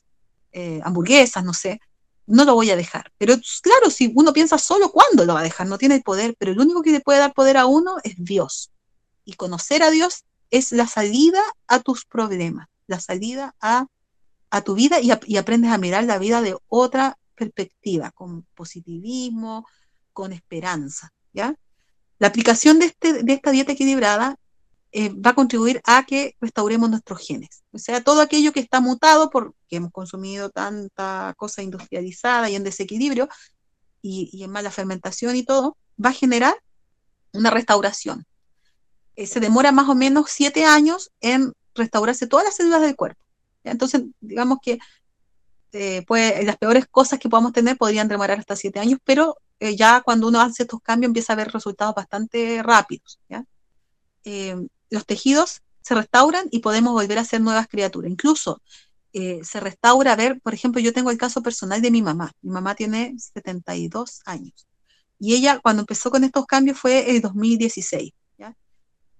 eh, hamburguesas, no sé no lo voy a dejar. Pero claro, si uno piensa solo, ¿cuándo lo va a dejar? No tiene poder, pero el único que le puede dar poder a uno es Dios. Y conocer a Dios es la salida a tus problemas, la salida a, tu vida y, aprendes a mirar la vida de otra perspectiva, con positivismo, con esperanza, ¿ya? La aplicación de, este, de esta dieta equilibrada eh, va a contribuir a que restauremos nuestros genes. O sea, todo aquello que está mutado porque hemos consumido tanta cosa industrializada y en desequilibrio y, en mala fermentación y todo, va a generar una restauración. Eh, se demora más o menos siete años en restaurarse todas las células del cuerpo. Entonces, digamos que eh, pues, las peores cosas que podamos tener podrían demorar hasta siete años, pero ya cuando uno hace estos cambios empieza a ver resultados bastante rápidos. Los tejidos se restauran y podemos volver a ser nuevas criaturas. Incluso se restaura, a ver, por ejemplo, yo tengo el caso personal de mi mamá. Mi mamá tiene 72 años. Y ella, cuando empezó con estos cambios, fue el 2016.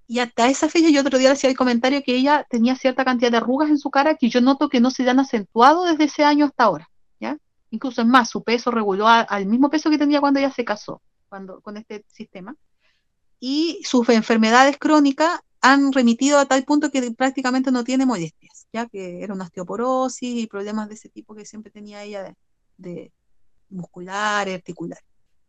Y hasta esa fecha yo otro día le hacía el comentario que ella tenía cierta cantidad de arrugas en su cara que yo noto que no se han acentuado desde ese año hasta ahora, ¿ya? Incluso es más, su peso reguló al mismo peso que tenía cuando ella se casó, cuando, con este sistema. Y sus enfermedades crónicas han remitido a tal punto que prácticamente no tiene molestias, ya que era una osteoporosis y problemas de ese tipo que siempre tenía ella de, muscular, articular.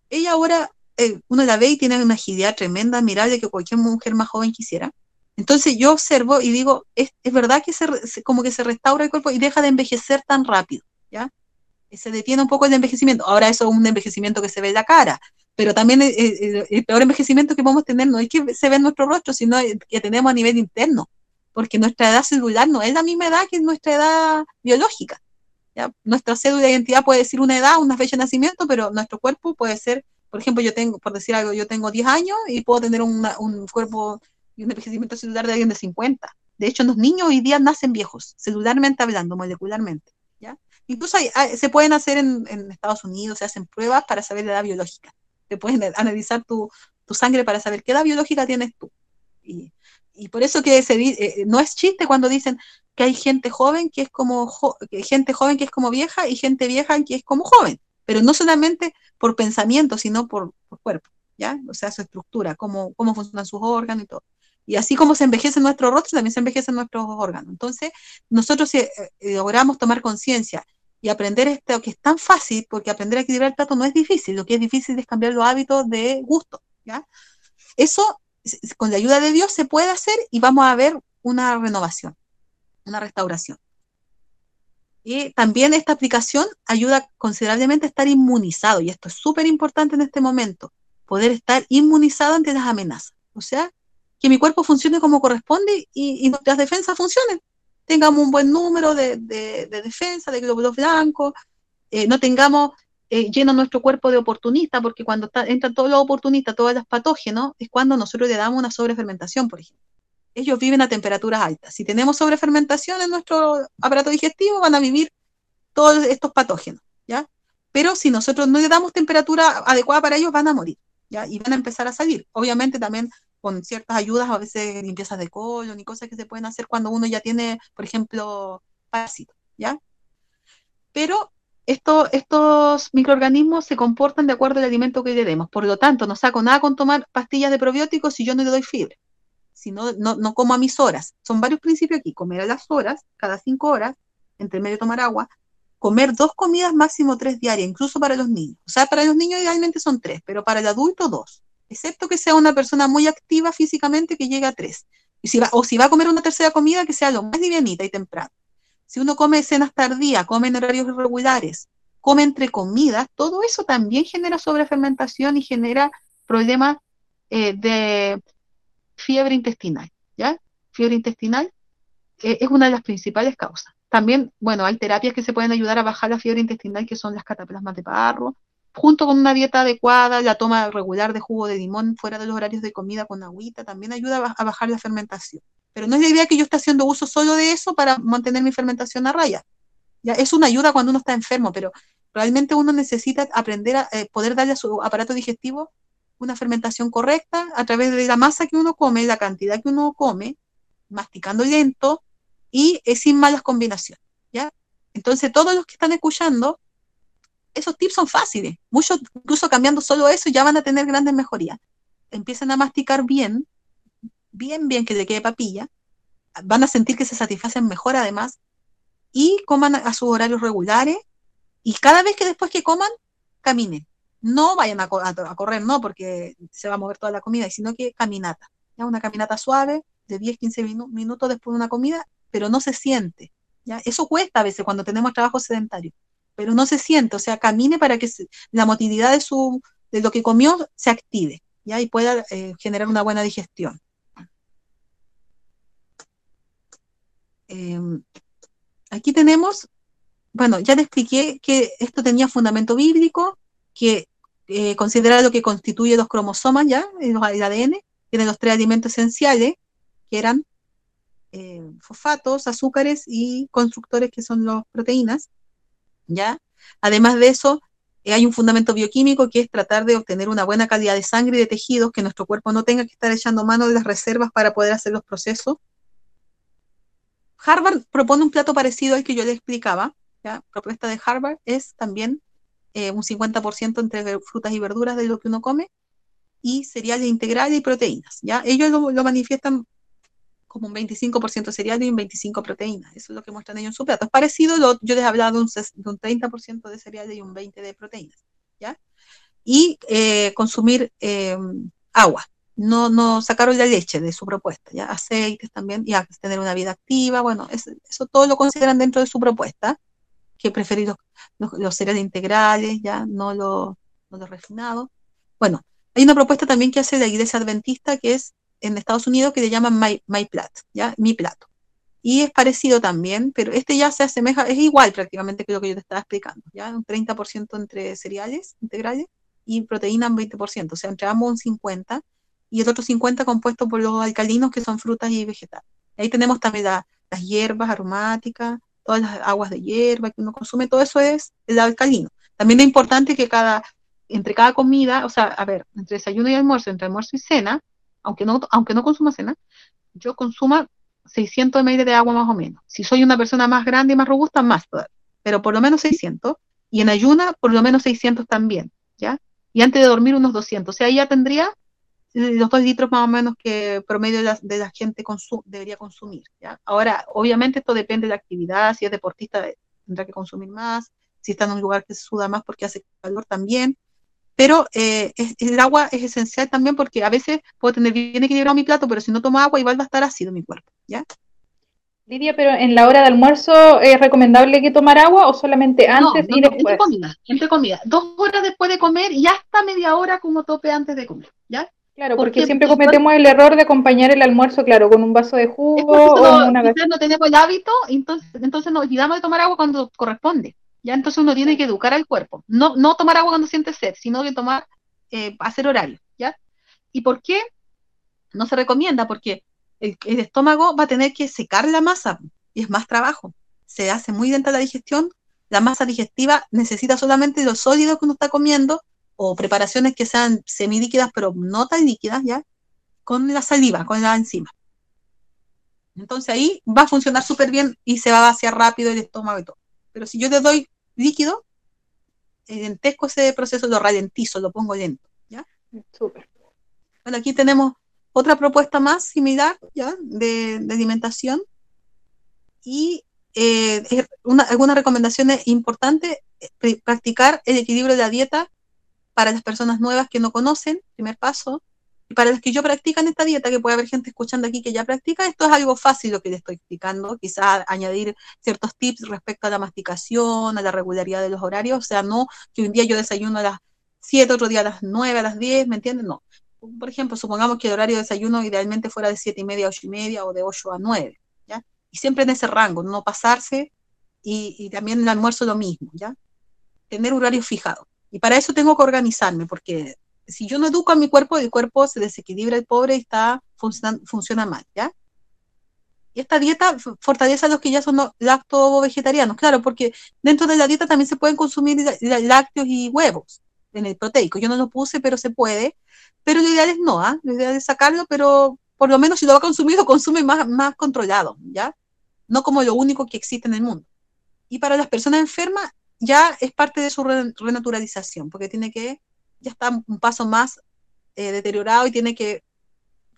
Ella ahora eh, uno la ve y tiene una agilidad tremenda, admirable que cualquier mujer más joven quisiera. Entonces yo observo y digo, es, verdad que se, como que se restaura el cuerpo y deja de envejecer tan rápido, ¿ya? Se detiene un poco el envejecimiento. Ahora eso es un envejecimiento que se ve en la cara, pero también el, peor envejecimiento que podemos tener no es que se ve en nuestro rostro, sino que tenemos a nivel interno, porque nuestra edad celular no es la misma edad que nuestra edad biológica. Nuestra cédula de identidad puede decir una edad, una fecha de nacimiento, pero nuestro cuerpo puede ser por ejemplo, yo tengo, por decir algo, yo tengo 10 años y puedo tener un cuerpo y un envejecimiento celular de alguien de 50. De hecho, los niños hoy día nacen viejos, celularmente hablando, molecularmente. ¿ya? Incluso se pueden hacer en, Estados Unidos, se hacen pruebas para saber la edad biológica. Se pueden analizar tu, sangre para saber qué edad biológica tienes tú. Y, por eso que se, eh, no es chiste cuando dicen que hay gente joven que es como gente joven que es como vieja y gente vieja que es como joven pero no solamente por pensamiento, sino por, cuerpo, ¿ya? O sea, su estructura, cómo, cómo funcionan sus órganos y todo. Y así como se envejece nuestro rostro, también se envejecen nuestros órganos. Entonces, nosotros si eh, eh, logramos tomar conciencia y aprender esto que es tan fácil, porque aprender a equilibrar el plato no es difícil, lo que es difícil es cambiar los hábitos de gusto. Eso, con la ayuda de Dios, se puede hacer y vamos a ver una renovación, una restauración. Y también esta aplicación ayuda considerablemente a estar inmunizado, y esto es súper importante en este momento, poder estar inmunizado ante las amenazas. O sea, que mi cuerpo funcione como corresponde y, nuestras defensas funcionen. Tengamos un buen número de, defensa, de glóbulos blancos, eh, no tengamos eh, lleno nuestro cuerpo de oportunistas, porque cuando entran todos los oportunistas, todos los patógenos, es cuando nosotros le damos una sobrefermentación, por ejemplo ellos viven a temperaturas altas. Si tenemos sobrefermentación en nuestro aparato digestivo, van a vivir todos estos patógenos, ¿ya? Pero si nosotros no le damos temperatura adecuada para ellos, van a morir, ¿ya? Y van a empezar a salir. Obviamente también con ciertas ayudas, a veces limpiezas de colon y cosas que se pueden hacer cuando uno ya tiene, por ejemplo, parásitos, ¿ya? Pero esto, estos microorganismos se comportan de acuerdo al alimento que le demos. Por lo tanto, no saco nada con tomar pastillas de probióticos si yo no le doy fibra si no, no, como a mis horas. Son varios principios aquí, comer a las horas, cada cinco horas, entre medio tomar agua, comer dos comidas, máximo tres diarias, incluso para los niños. O sea, para los niños idealmente son tres, pero para el adulto dos, excepto que sea una persona muy activa físicamente que llegue a tres. Y si va, o si va a comer una tercera comida, que sea lo más livianita y temprano. Si uno come cenas tardías, come en horarios irregulares, come entre comidas, todo eso también genera sobrefermentación y genera problemas eh, de fiebre intestinal, ¿ya? Fiebre intestinal eh, es una de las principales causas. También, bueno, hay terapias que se pueden ayudar a bajar la fiebre intestinal, que son las cataplasmas de parro, junto con una dieta adecuada, la toma regular de jugo de limón fuera de los horarios de comida con agüita, también ayuda a bajar la fermentación. Pero no es la idea que yo esté haciendo uso solo de eso para mantener mi fermentación a raya. Ya, es una ayuda cuando uno está enfermo, pero realmente uno necesita aprender a eh, poder darle a su aparato digestivo una fermentación correcta a través de la masa que uno come, la cantidad que uno come, masticando lento y sin malas combinaciones, ¿ya? Entonces, todos los que están escuchando, esos tips son fáciles. Muchos, incluso cambiando solo eso, ya van a tener grandes mejorías. Empiezan a masticar bien, bien, bien, que le quede papilla. Van a sentir que se satisfacen mejor además. Y coman a sus horarios regulares Y cada vez que después que coman, caminen. No vayan a, correr, no, porque se va a mover toda la comida, sino que caminata. ¿ya? Una caminata suave de 10, 15 minutos después de una comida, pero no se siente. ¿ya? Eso cuesta a veces cuando tenemos trabajo sedentario, pero no se siente, o sea, camine para que la motilidad de, su, de lo que comió se active ¿ya? y pueda eh, generar una buena digestión. Em, aquí tenemos, bueno, ya le expliqué que esto tenía fundamento bíblico, que eh, considera lo que constituye los cromosomas ya, el ADN, tiene los tres alimentos esenciales, que eran eh, fosfatos, azúcares y constructores que son las proteínas, Además de eso, eh, hay un fundamento bioquímico que es tratar de obtener una buena calidad de sangre y de tejidos, que nuestro cuerpo no tenga que estar echando mano de las reservas para poder hacer los procesos. Harvard propone un plato parecido al que yo le explicaba. ¿ya? Propuesta de Harvard es también eh, un 50% entre frutas y verduras de lo que uno come y cereales integrales y proteínas. ¿ya? Ellos lo, manifiestan como un 25% cereales y un 25% proteínas. Eso es lo que muestran ellos en su plato. Es parecido, yo les he hablado de un, de un 30% de cereales y un 20% de proteínas. ¿ya? Y eh, consumir eh, agua. No, no sacaron la leche de su propuesta, ¿ya? aceites también, y tener una vida activa, bueno, eso todo lo consideran dentro de su propuesta, que preferir los, cereales integrales, ya, no los no refinados. Bueno, hay una propuesta también que hace la iglesia adventista que es en Estados Unidos que le llaman My, My Plat, ¿ya? Mi plato. Y es parecido también, pero este ya se asemeja, es igual prácticamente que lo que yo te estaba explicando, ¿ya? Un 30% entre cereales integrales y proteína un 20%, o sea, entre ambos un 50% y el otro 50% compuesto por los alcalinos que son frutas y vegetales. Ahí tenemos también las hierbas aromáticas, todas las aguas de hierba que uno consume, todo eso es el alcalino. También es importante que cada entre cada comida, o sea, a ver, entre desayuno y almuerzo, entre almuerzo y cena, aunque no, aunque no consuma cena, yo consuma 600 ml de agua más o menos. Si soy una persona más grande y más robusta, más todavía, pero por lo menos 600. Y en ayuna, por lo menos 600 también, ¿ya? Y antes de dormir, unos 200. O sea, ya tendría eh, los dos litros más o menos que promedio de la, de la gente debería consumir. ¿ya? Ahora, obviamente esto depende de la actividad, si es deportista tendrá que consumir más, si está en un lugar que suda más porque hace calor también, pero eh, el agua es esencial también porque a veces puedo tener bien equilibrado mi plato, pero si no tomo agua igual va a estar ácido mi cuerpo, ¿ya? Lidia, pero en la hora de almuerzo es recomendable que tomar agua o solamente antes y después. Entre comida, entre comida, dos horas después de comer y hasta media hora como tope antes de comer, ¿ya? Claro, porque, siempre cometemos el error de acompañar el almuerzo, claro, con un vaso de jugo o una no tenemos el hábito, entonces, entonces nos olvidamos de tomar agua cuando corresponde. Ya entonces uno tiene que educar al cuerpo. No, no tomar agua cuando siente sed, sino que tomar, eh, hacer horario, ¿ya? ¿Y por qué? No se recomienda, porque el, estómago va a tener que secar la masa y es más trabajo. Se hace muy lenta la digestión, la masa digestiva necesita solamente los sólidos que uno está comiendo o preparaciones que sean semilíquidas, pero no tan líquidas, ¿ya? Con la saliva, con la enzima. Entonces ahí va a funcionar súper bien y se va a vaciar rápido el estómago y todo. Pero si yo le doy líquido, lentezco ese proceso, lo ralentizo, lo pongo lento. ¿ya? Súper. Bueno, aquí tenemos otra propuesta más similar ¿ya? De, alimentación. Y eh, una, algunas recomendaciones importantes, eh, practicar el equilibrio de la dieta para las personas nuevas que no conocen, primer paso, para los que yo practican esta dieta, que puede haber gente escuchando aquí que ya practica, esto es algo fácil lo que le estoy explicando, quizás añadir ciertos tips respecto a la masticación, a la regularidad de los horarios, o sea, no que un día yo desayuno a las 7, otro día a las 9, a las 10, ¿me entienden? No. Por ejemplo, supongamos que el horario de desayuno idealmente fuera de 7 y media a 8 y media o de 8 a 9, ¿ya? Y siempre en ese rango, no pasarse y, y también el almuerzo lo mismo, ¿ya? Tener horario fijado. Y para eso tengo que organizarme, porque si yo no educo a mi cuerpo, el cuerpo se desequilibra el pobre está, funciona, mal, ¿ya? Y esta dieta fortalece a los que ya son lacto-vegetarianos, claro, porque dentro de la dieta también se pueden consumir lácteos y huevos en el proteico. Yo no lo puse, pero se puede. Pero lo ideal es no, ¿ah? Lo ideal es sacarlo, pero por lo menos si lo va a consumir, lo consume más, más controlado, ¿ya? No como lo único que existe en el mundo. Y para las personas enfermas, ya es parte de su renaturalización, porque tiene que ya está un paso más eh, deteriorado y tiene que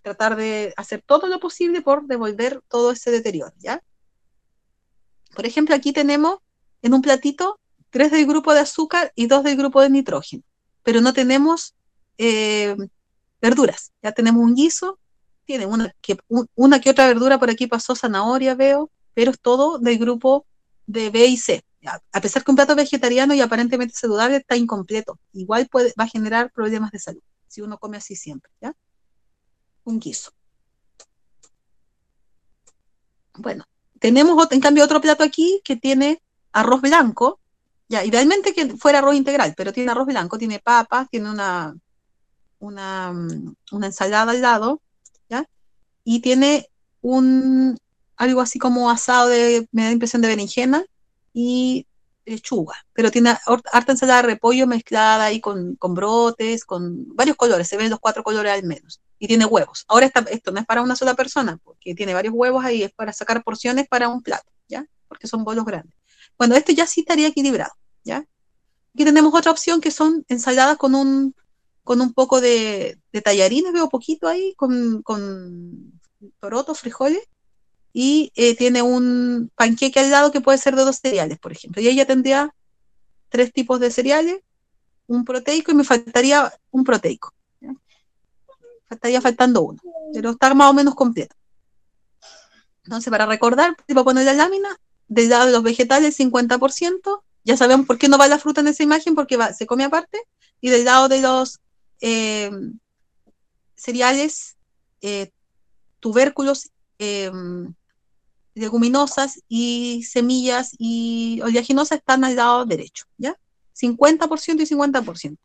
tratar de hacer todo lo posible por devolver todo ese deterioro, ¿ya? Por ejemplo, aquí tenemos en un platito tres del grupo de azúcar y dos del grupo de nitrógeno. Pero no tenemos eh, verduras. Ya tenemos un guiso, tiene una que, una que otra verdura por aquí pasó, zanahoria veo, pero es todo del grupo de B y C. A pesar que un plato vegetariano y aparentemente saludable está incompleto, igual puede, va a generar problemas de salud si uno come así siempre, ¿ya? Un guiso. Bueno, tenemos en cambio otro plato aquí que tiene arroz blanco, ya, idealmente que fuera arroz integral, pero tiene arroz blanco, tiene papas, tiene mm, una ensalada al lado. Y tiene un, algo así como asado de, me da impresión de berenjena y lechuga, pero tiene harta ensalada de repollo mezclada ahí con, con, brotes, con varios colores, se ven los cuatro colores al menos, y tiene huevos. Ahora esto no es para una sola persona, porque tiene varios huevos ahí, es para sacar porciones para un plato, ¿ya? Porque son bolos grandes. Bueno, esto ya sí estaría equilibrado, ¿ya? Aquí tenemos otra opción que son ensaladas con un, con un poco de, de tallarines, veo poquito ahí, con, con frijoles, y eh, tiene un panqueque al lado que puede ser de dos cereales, por ejemplo. Y ella tendría tres tipos de cereales, un proteico y me faltaría un proteico. Estaría faltando uno, pero está más o menos completo. Entonces, para recordar, voy a poner la lámina, del lado de los vegetales 50%, ya sabemos por qué no va la fruta en esa imagen, porque va, se come aparte, y del lado de los eh, cereales, eh, tubérculos, leguminosas y semillas y oleaginosas están al lado derecho, ¿ya? 50% y 50%.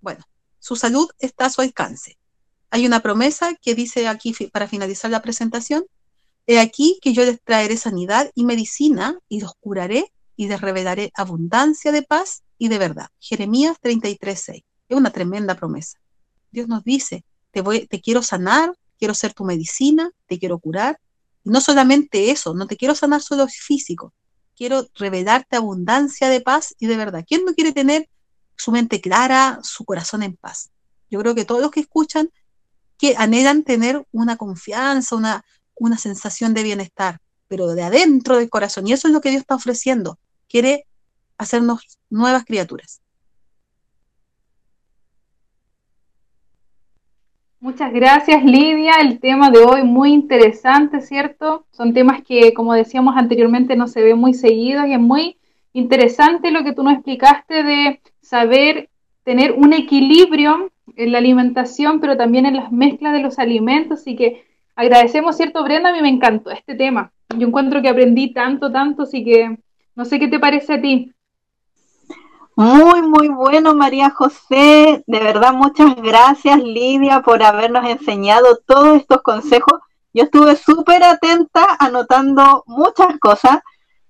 Bueno, su salud está a su alcance. Hay una promesa que dice aquí para finalizar la presentación, he aquí que yo les traeré sanidad y medicina y los curaré y les revelaré abundancia de paz y de verdad. Jeremías 33.6. Es una tremenda promesa. Dios nos dice, te, voy, te quiero sanar, quiero ser tu medicina, te quiero curar. Y no solamente eso, no te quiero sanar solo físico, quiero revelarte abundancia de paz y de verdad. ¿Quién no quiere tener su mente clara, su corazón en paz? Yo creo que todos los que escuchan que anhelan tener una confianza, una, una sensación de bienestar, pero de adentro del corazón. Y eso es lo que Dios está ofreciendo. Quiere hacernos nuevas criaturas. Muchas gracias, Lidia. El tema de hoy muy interesante, ¿cierto? Son temas que, como decíamos anteriormente, no se ven muy seguidos y es muy interesante lo que tú nos explicaste de saber tener un equilibrio en la alimentación, pero también en las mezclas de los alimentos. Así que agradecemos, ¿cierto, Brenda? A mí me encantó este tema. Yo encuentro que aprendí tanto, tanto, así que no sé qué te parece a ti. Muy, muy bueno, María José. De verdad, muchas gracias, Lidia, por habernos enseñado todos estos consejos. Yo estuve súper atenta, anotando muchas cosas.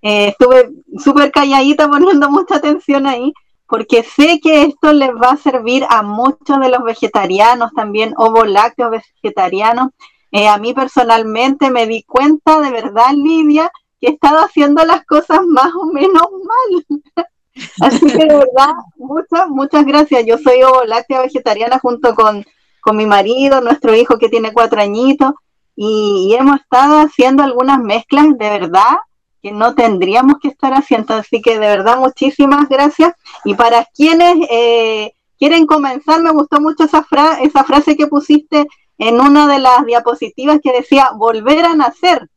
Eh, estuve súper calladita, poniendo mucha atención ahí, porque sé que esto les va a servir a muchos de los vegetarianos, también ovo lácteos vegetarianos. Eh, a mí personalmente me di cuenta, de verdad, Lidia, que he estado haciendo las cosas más o menos mal. Así que de verdad, muchas, muchas gracias. Yo soy ovo láctea vegetariana junto con, mi marido, nuestro hijo que tiene cuatro añitos, y, hemos estado haciendo algunas mezclas de verdad que no tendríamos que estar haciendo. Así que de verdad, muchísimas gracias. Y para quienes eh, quieren comenzar, me gustó mucho esa, esa frase que pusiste en una de las diapositivas que decía volver a nacer.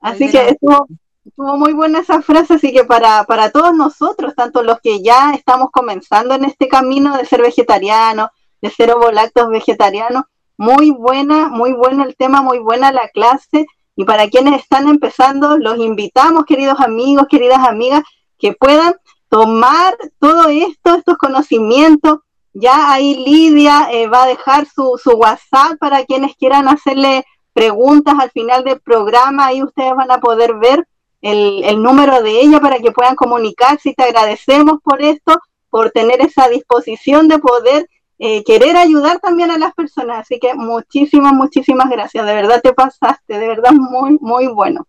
Así que estuvo, Estuvo muy buena esa frase, así que para, para todos nosotros, tanto los que ya estamos comenzando en este camino de ser vegetariano, de ser ovolactos vegetarianos, muy buena, muy bueno el tema, muy buena la clase. Y para quienes están empezando, los invitamos, queridos amigos, queridas amigas, que puedan tomar todo esto, estos conocimientos. Ya ahí Lidia eh, va a dejar su, su WhatsApp para quienes quieran hacerle preguntas al final del programa. Ahí ustedes van a poder ver el, número de ella para que puedan comunicarse y te agradecemos por esto, por tener esa disposición de poder eh, querer ayudar también a las personas. Así que muchísimas, muchísimas gracias. De verdad te pasaste, de verdad muy, muy bueno.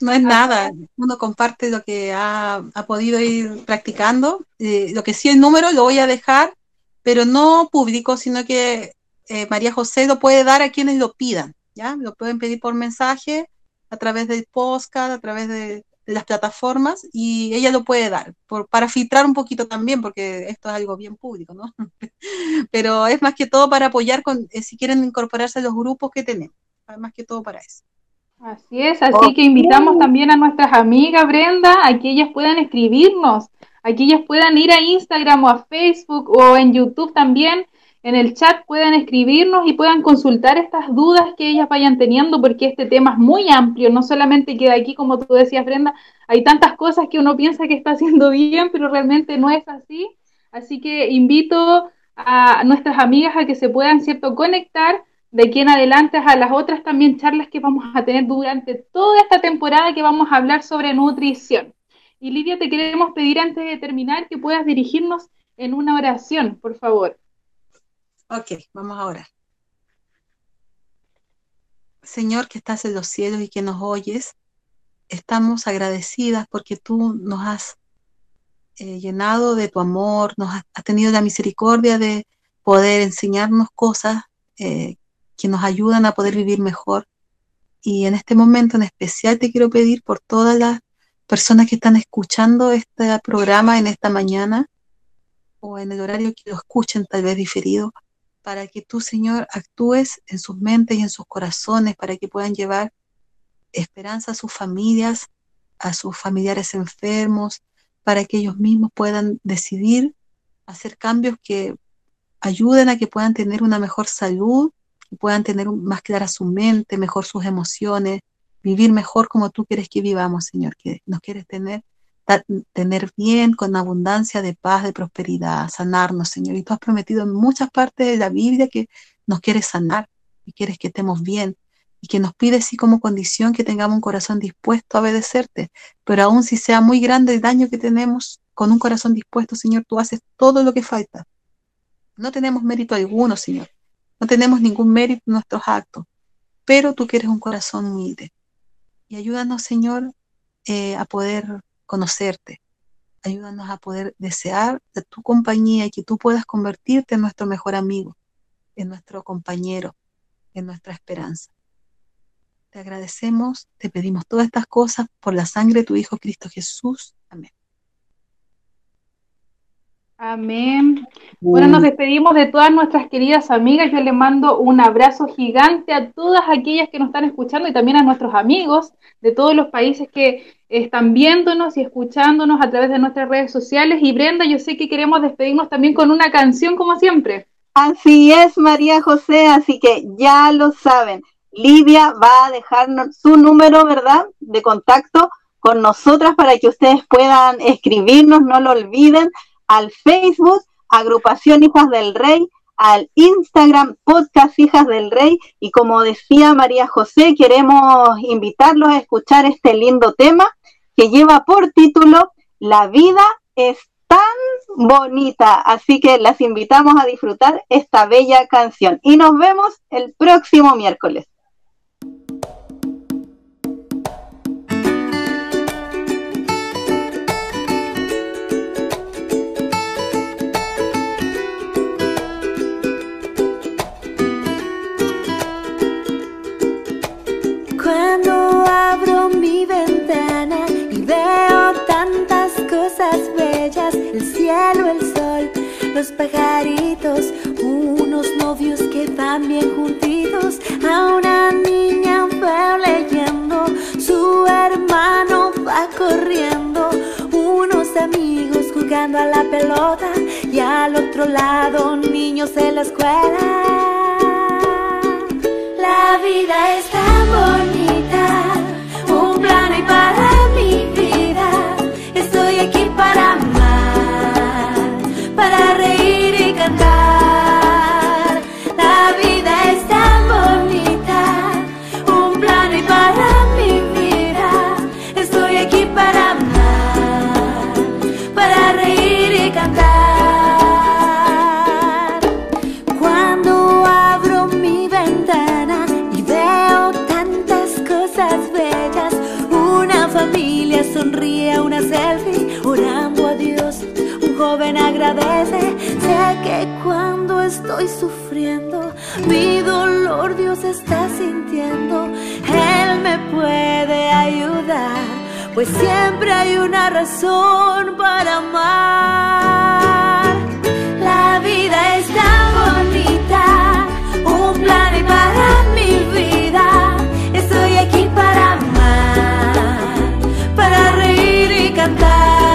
No es nada, uno comparte lo que ha, podido ir practicando. Eh, lo que sí el número lo voy a dejar, pero no público, sino que eh, María José lo puede dar a quienes lo pidan, ¿ya? Lo pueden pedir por mensaje a través del podcast, a través de, de las plataformas y ella lo puede dar, por, para filtrar un poquito también, porque esto es algo bien público, ¿no? Pero es más que todo para apoyar con, eh, si quieren incorporarse a los grupos que tenemos, más que todo para eso. Así es, así que invitamos también a nuestras amigas, Brenda, a que ellas puedan escribirnos, a que ellas puedan ir a Instagram o a Facebook o en YouTube también en el chat puedan escribirnos y puedan consultar estas dudas que ellas vayan teniendo, porque este tema es muy amplio, no solamente queda aquí, como tú decías, Brenda, hay tantas cosas que uno piensa que está haciendo bien, pero realmente no es así. Así que invito a nuestras amigas a que se puedan, ¿cierto?, conectar de aquí en adelante a las otras también charlas que vamos a tener durante toda esta temporada que vamos a hablar sobre nutrición. Y Lidia, te queremos pedir antes de terminar que puedas dirigirnos en una oración, por favor. Ok, vamos ahora. Señor que estás en los cielos y que nos oyes, estamos agradecidas porque tú nos has eh, llenado de tu amor, nos has, tenido la misericordia de poder enseñarnos cosas eh, que nos ayudan a poder vivir mejor. Y en este momento en especial te quiero pedir por todas las personas que están escuchando este programa en esta mañana o en el horario que lo escuchen tal vez diferido, para que tú, Señor, actúes en sus mentes y en sus corazones, para que puedan llevar esperanza a sus familias, a sus familiares enfermos, para que ellos mismos puedan decidir hacer cambios que ayuden a que puedan tener una mejor salud, que puedan tener más clara su mente, mejor sus emociones, vivir mejor como tú quieres que vivamos, Señor, que nos quieres tener tener bien, con abundancia de paz, de prosperidad, sanarnos, Señor. Y tú has prometido en muchas partes de la Biblia que nos quieres sanar y quieres que estemos bien y que nos pides sí como condición que tengamos un corazón dispuesto a obedecerte. Pero aún si sea muy grande el daño que tenemos, con un corazón dispuesto, Señor, tú haces todo lo que falta. No tenemos mérito alguno, Señor. No tenemos ningún mérito en nuestros actos, pero tú quieres un corazón humilde. Y ayúdanos, Señor, eh, a poder conocerte. Ayúdanos a poder desear de tu compañía y que tú puedas convertirte en nuestro mejor amigo, en nuestro compañero, en nuestra esperanza. Te agradecemos, te pedimos todas estas cosas por la sangre de tu Hijo Cristo Jesús. Amén. Amén. Bueno, nos despedimos de todas nuestras queridas amigas. Yo le mando un abrazo gigante a todas aquellas que nos están escuchando y también a nuestros amigos de todos los países que están viéndonos y escuchándonos a través de nuestras redes sociales. Y Brenda, yo sé que queremos despedirnos también con una canción como siempre. Así es, María José, así que ya lo saben. Lidia va a dejarnos su número, ¿verdad?, de contacto con nosotras para que ustedes puedan escribirnos, no lo olviden al Facebook, Agrupación Hijas del Rey, al Instagram Podcast Hijas del Rey y como decía María José, queremos invitarlos a escuchar este lindo tema que lleva por título La vida es tan bonita, así que las invitamos a disfrutar esta bella canción y nos vemos el próximo miércoles. Los pajaritos, unos novios que van bien juntitos, a una niña va leyendo, su hermano va corriendo, unos amigos jugando a la pelota y al otro lado niños en la escuela. La vida es tan bonita, reír mi dolor Dios está sintiendo. Él me puede ayudar pues siempre hay una razón para amar. La vida es tan bonita, un plan para mi vida. Estoy aquí para amar, para reír y cantar.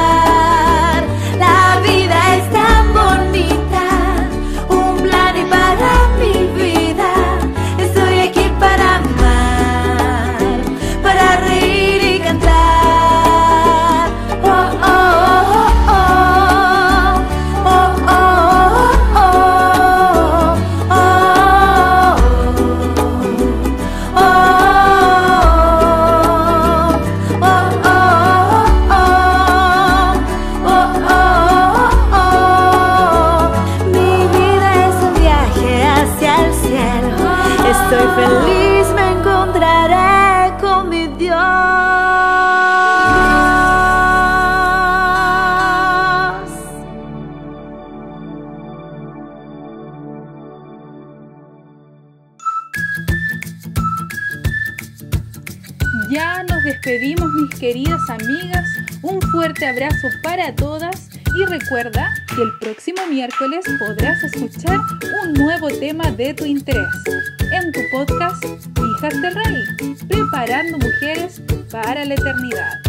Fuerte abrazo para todas y recuerda que el próximo miércoles podrás escuchar un nuevo tema de tu interés en tu podcast Hijas del Rey, preparando mujeres para la eternidad.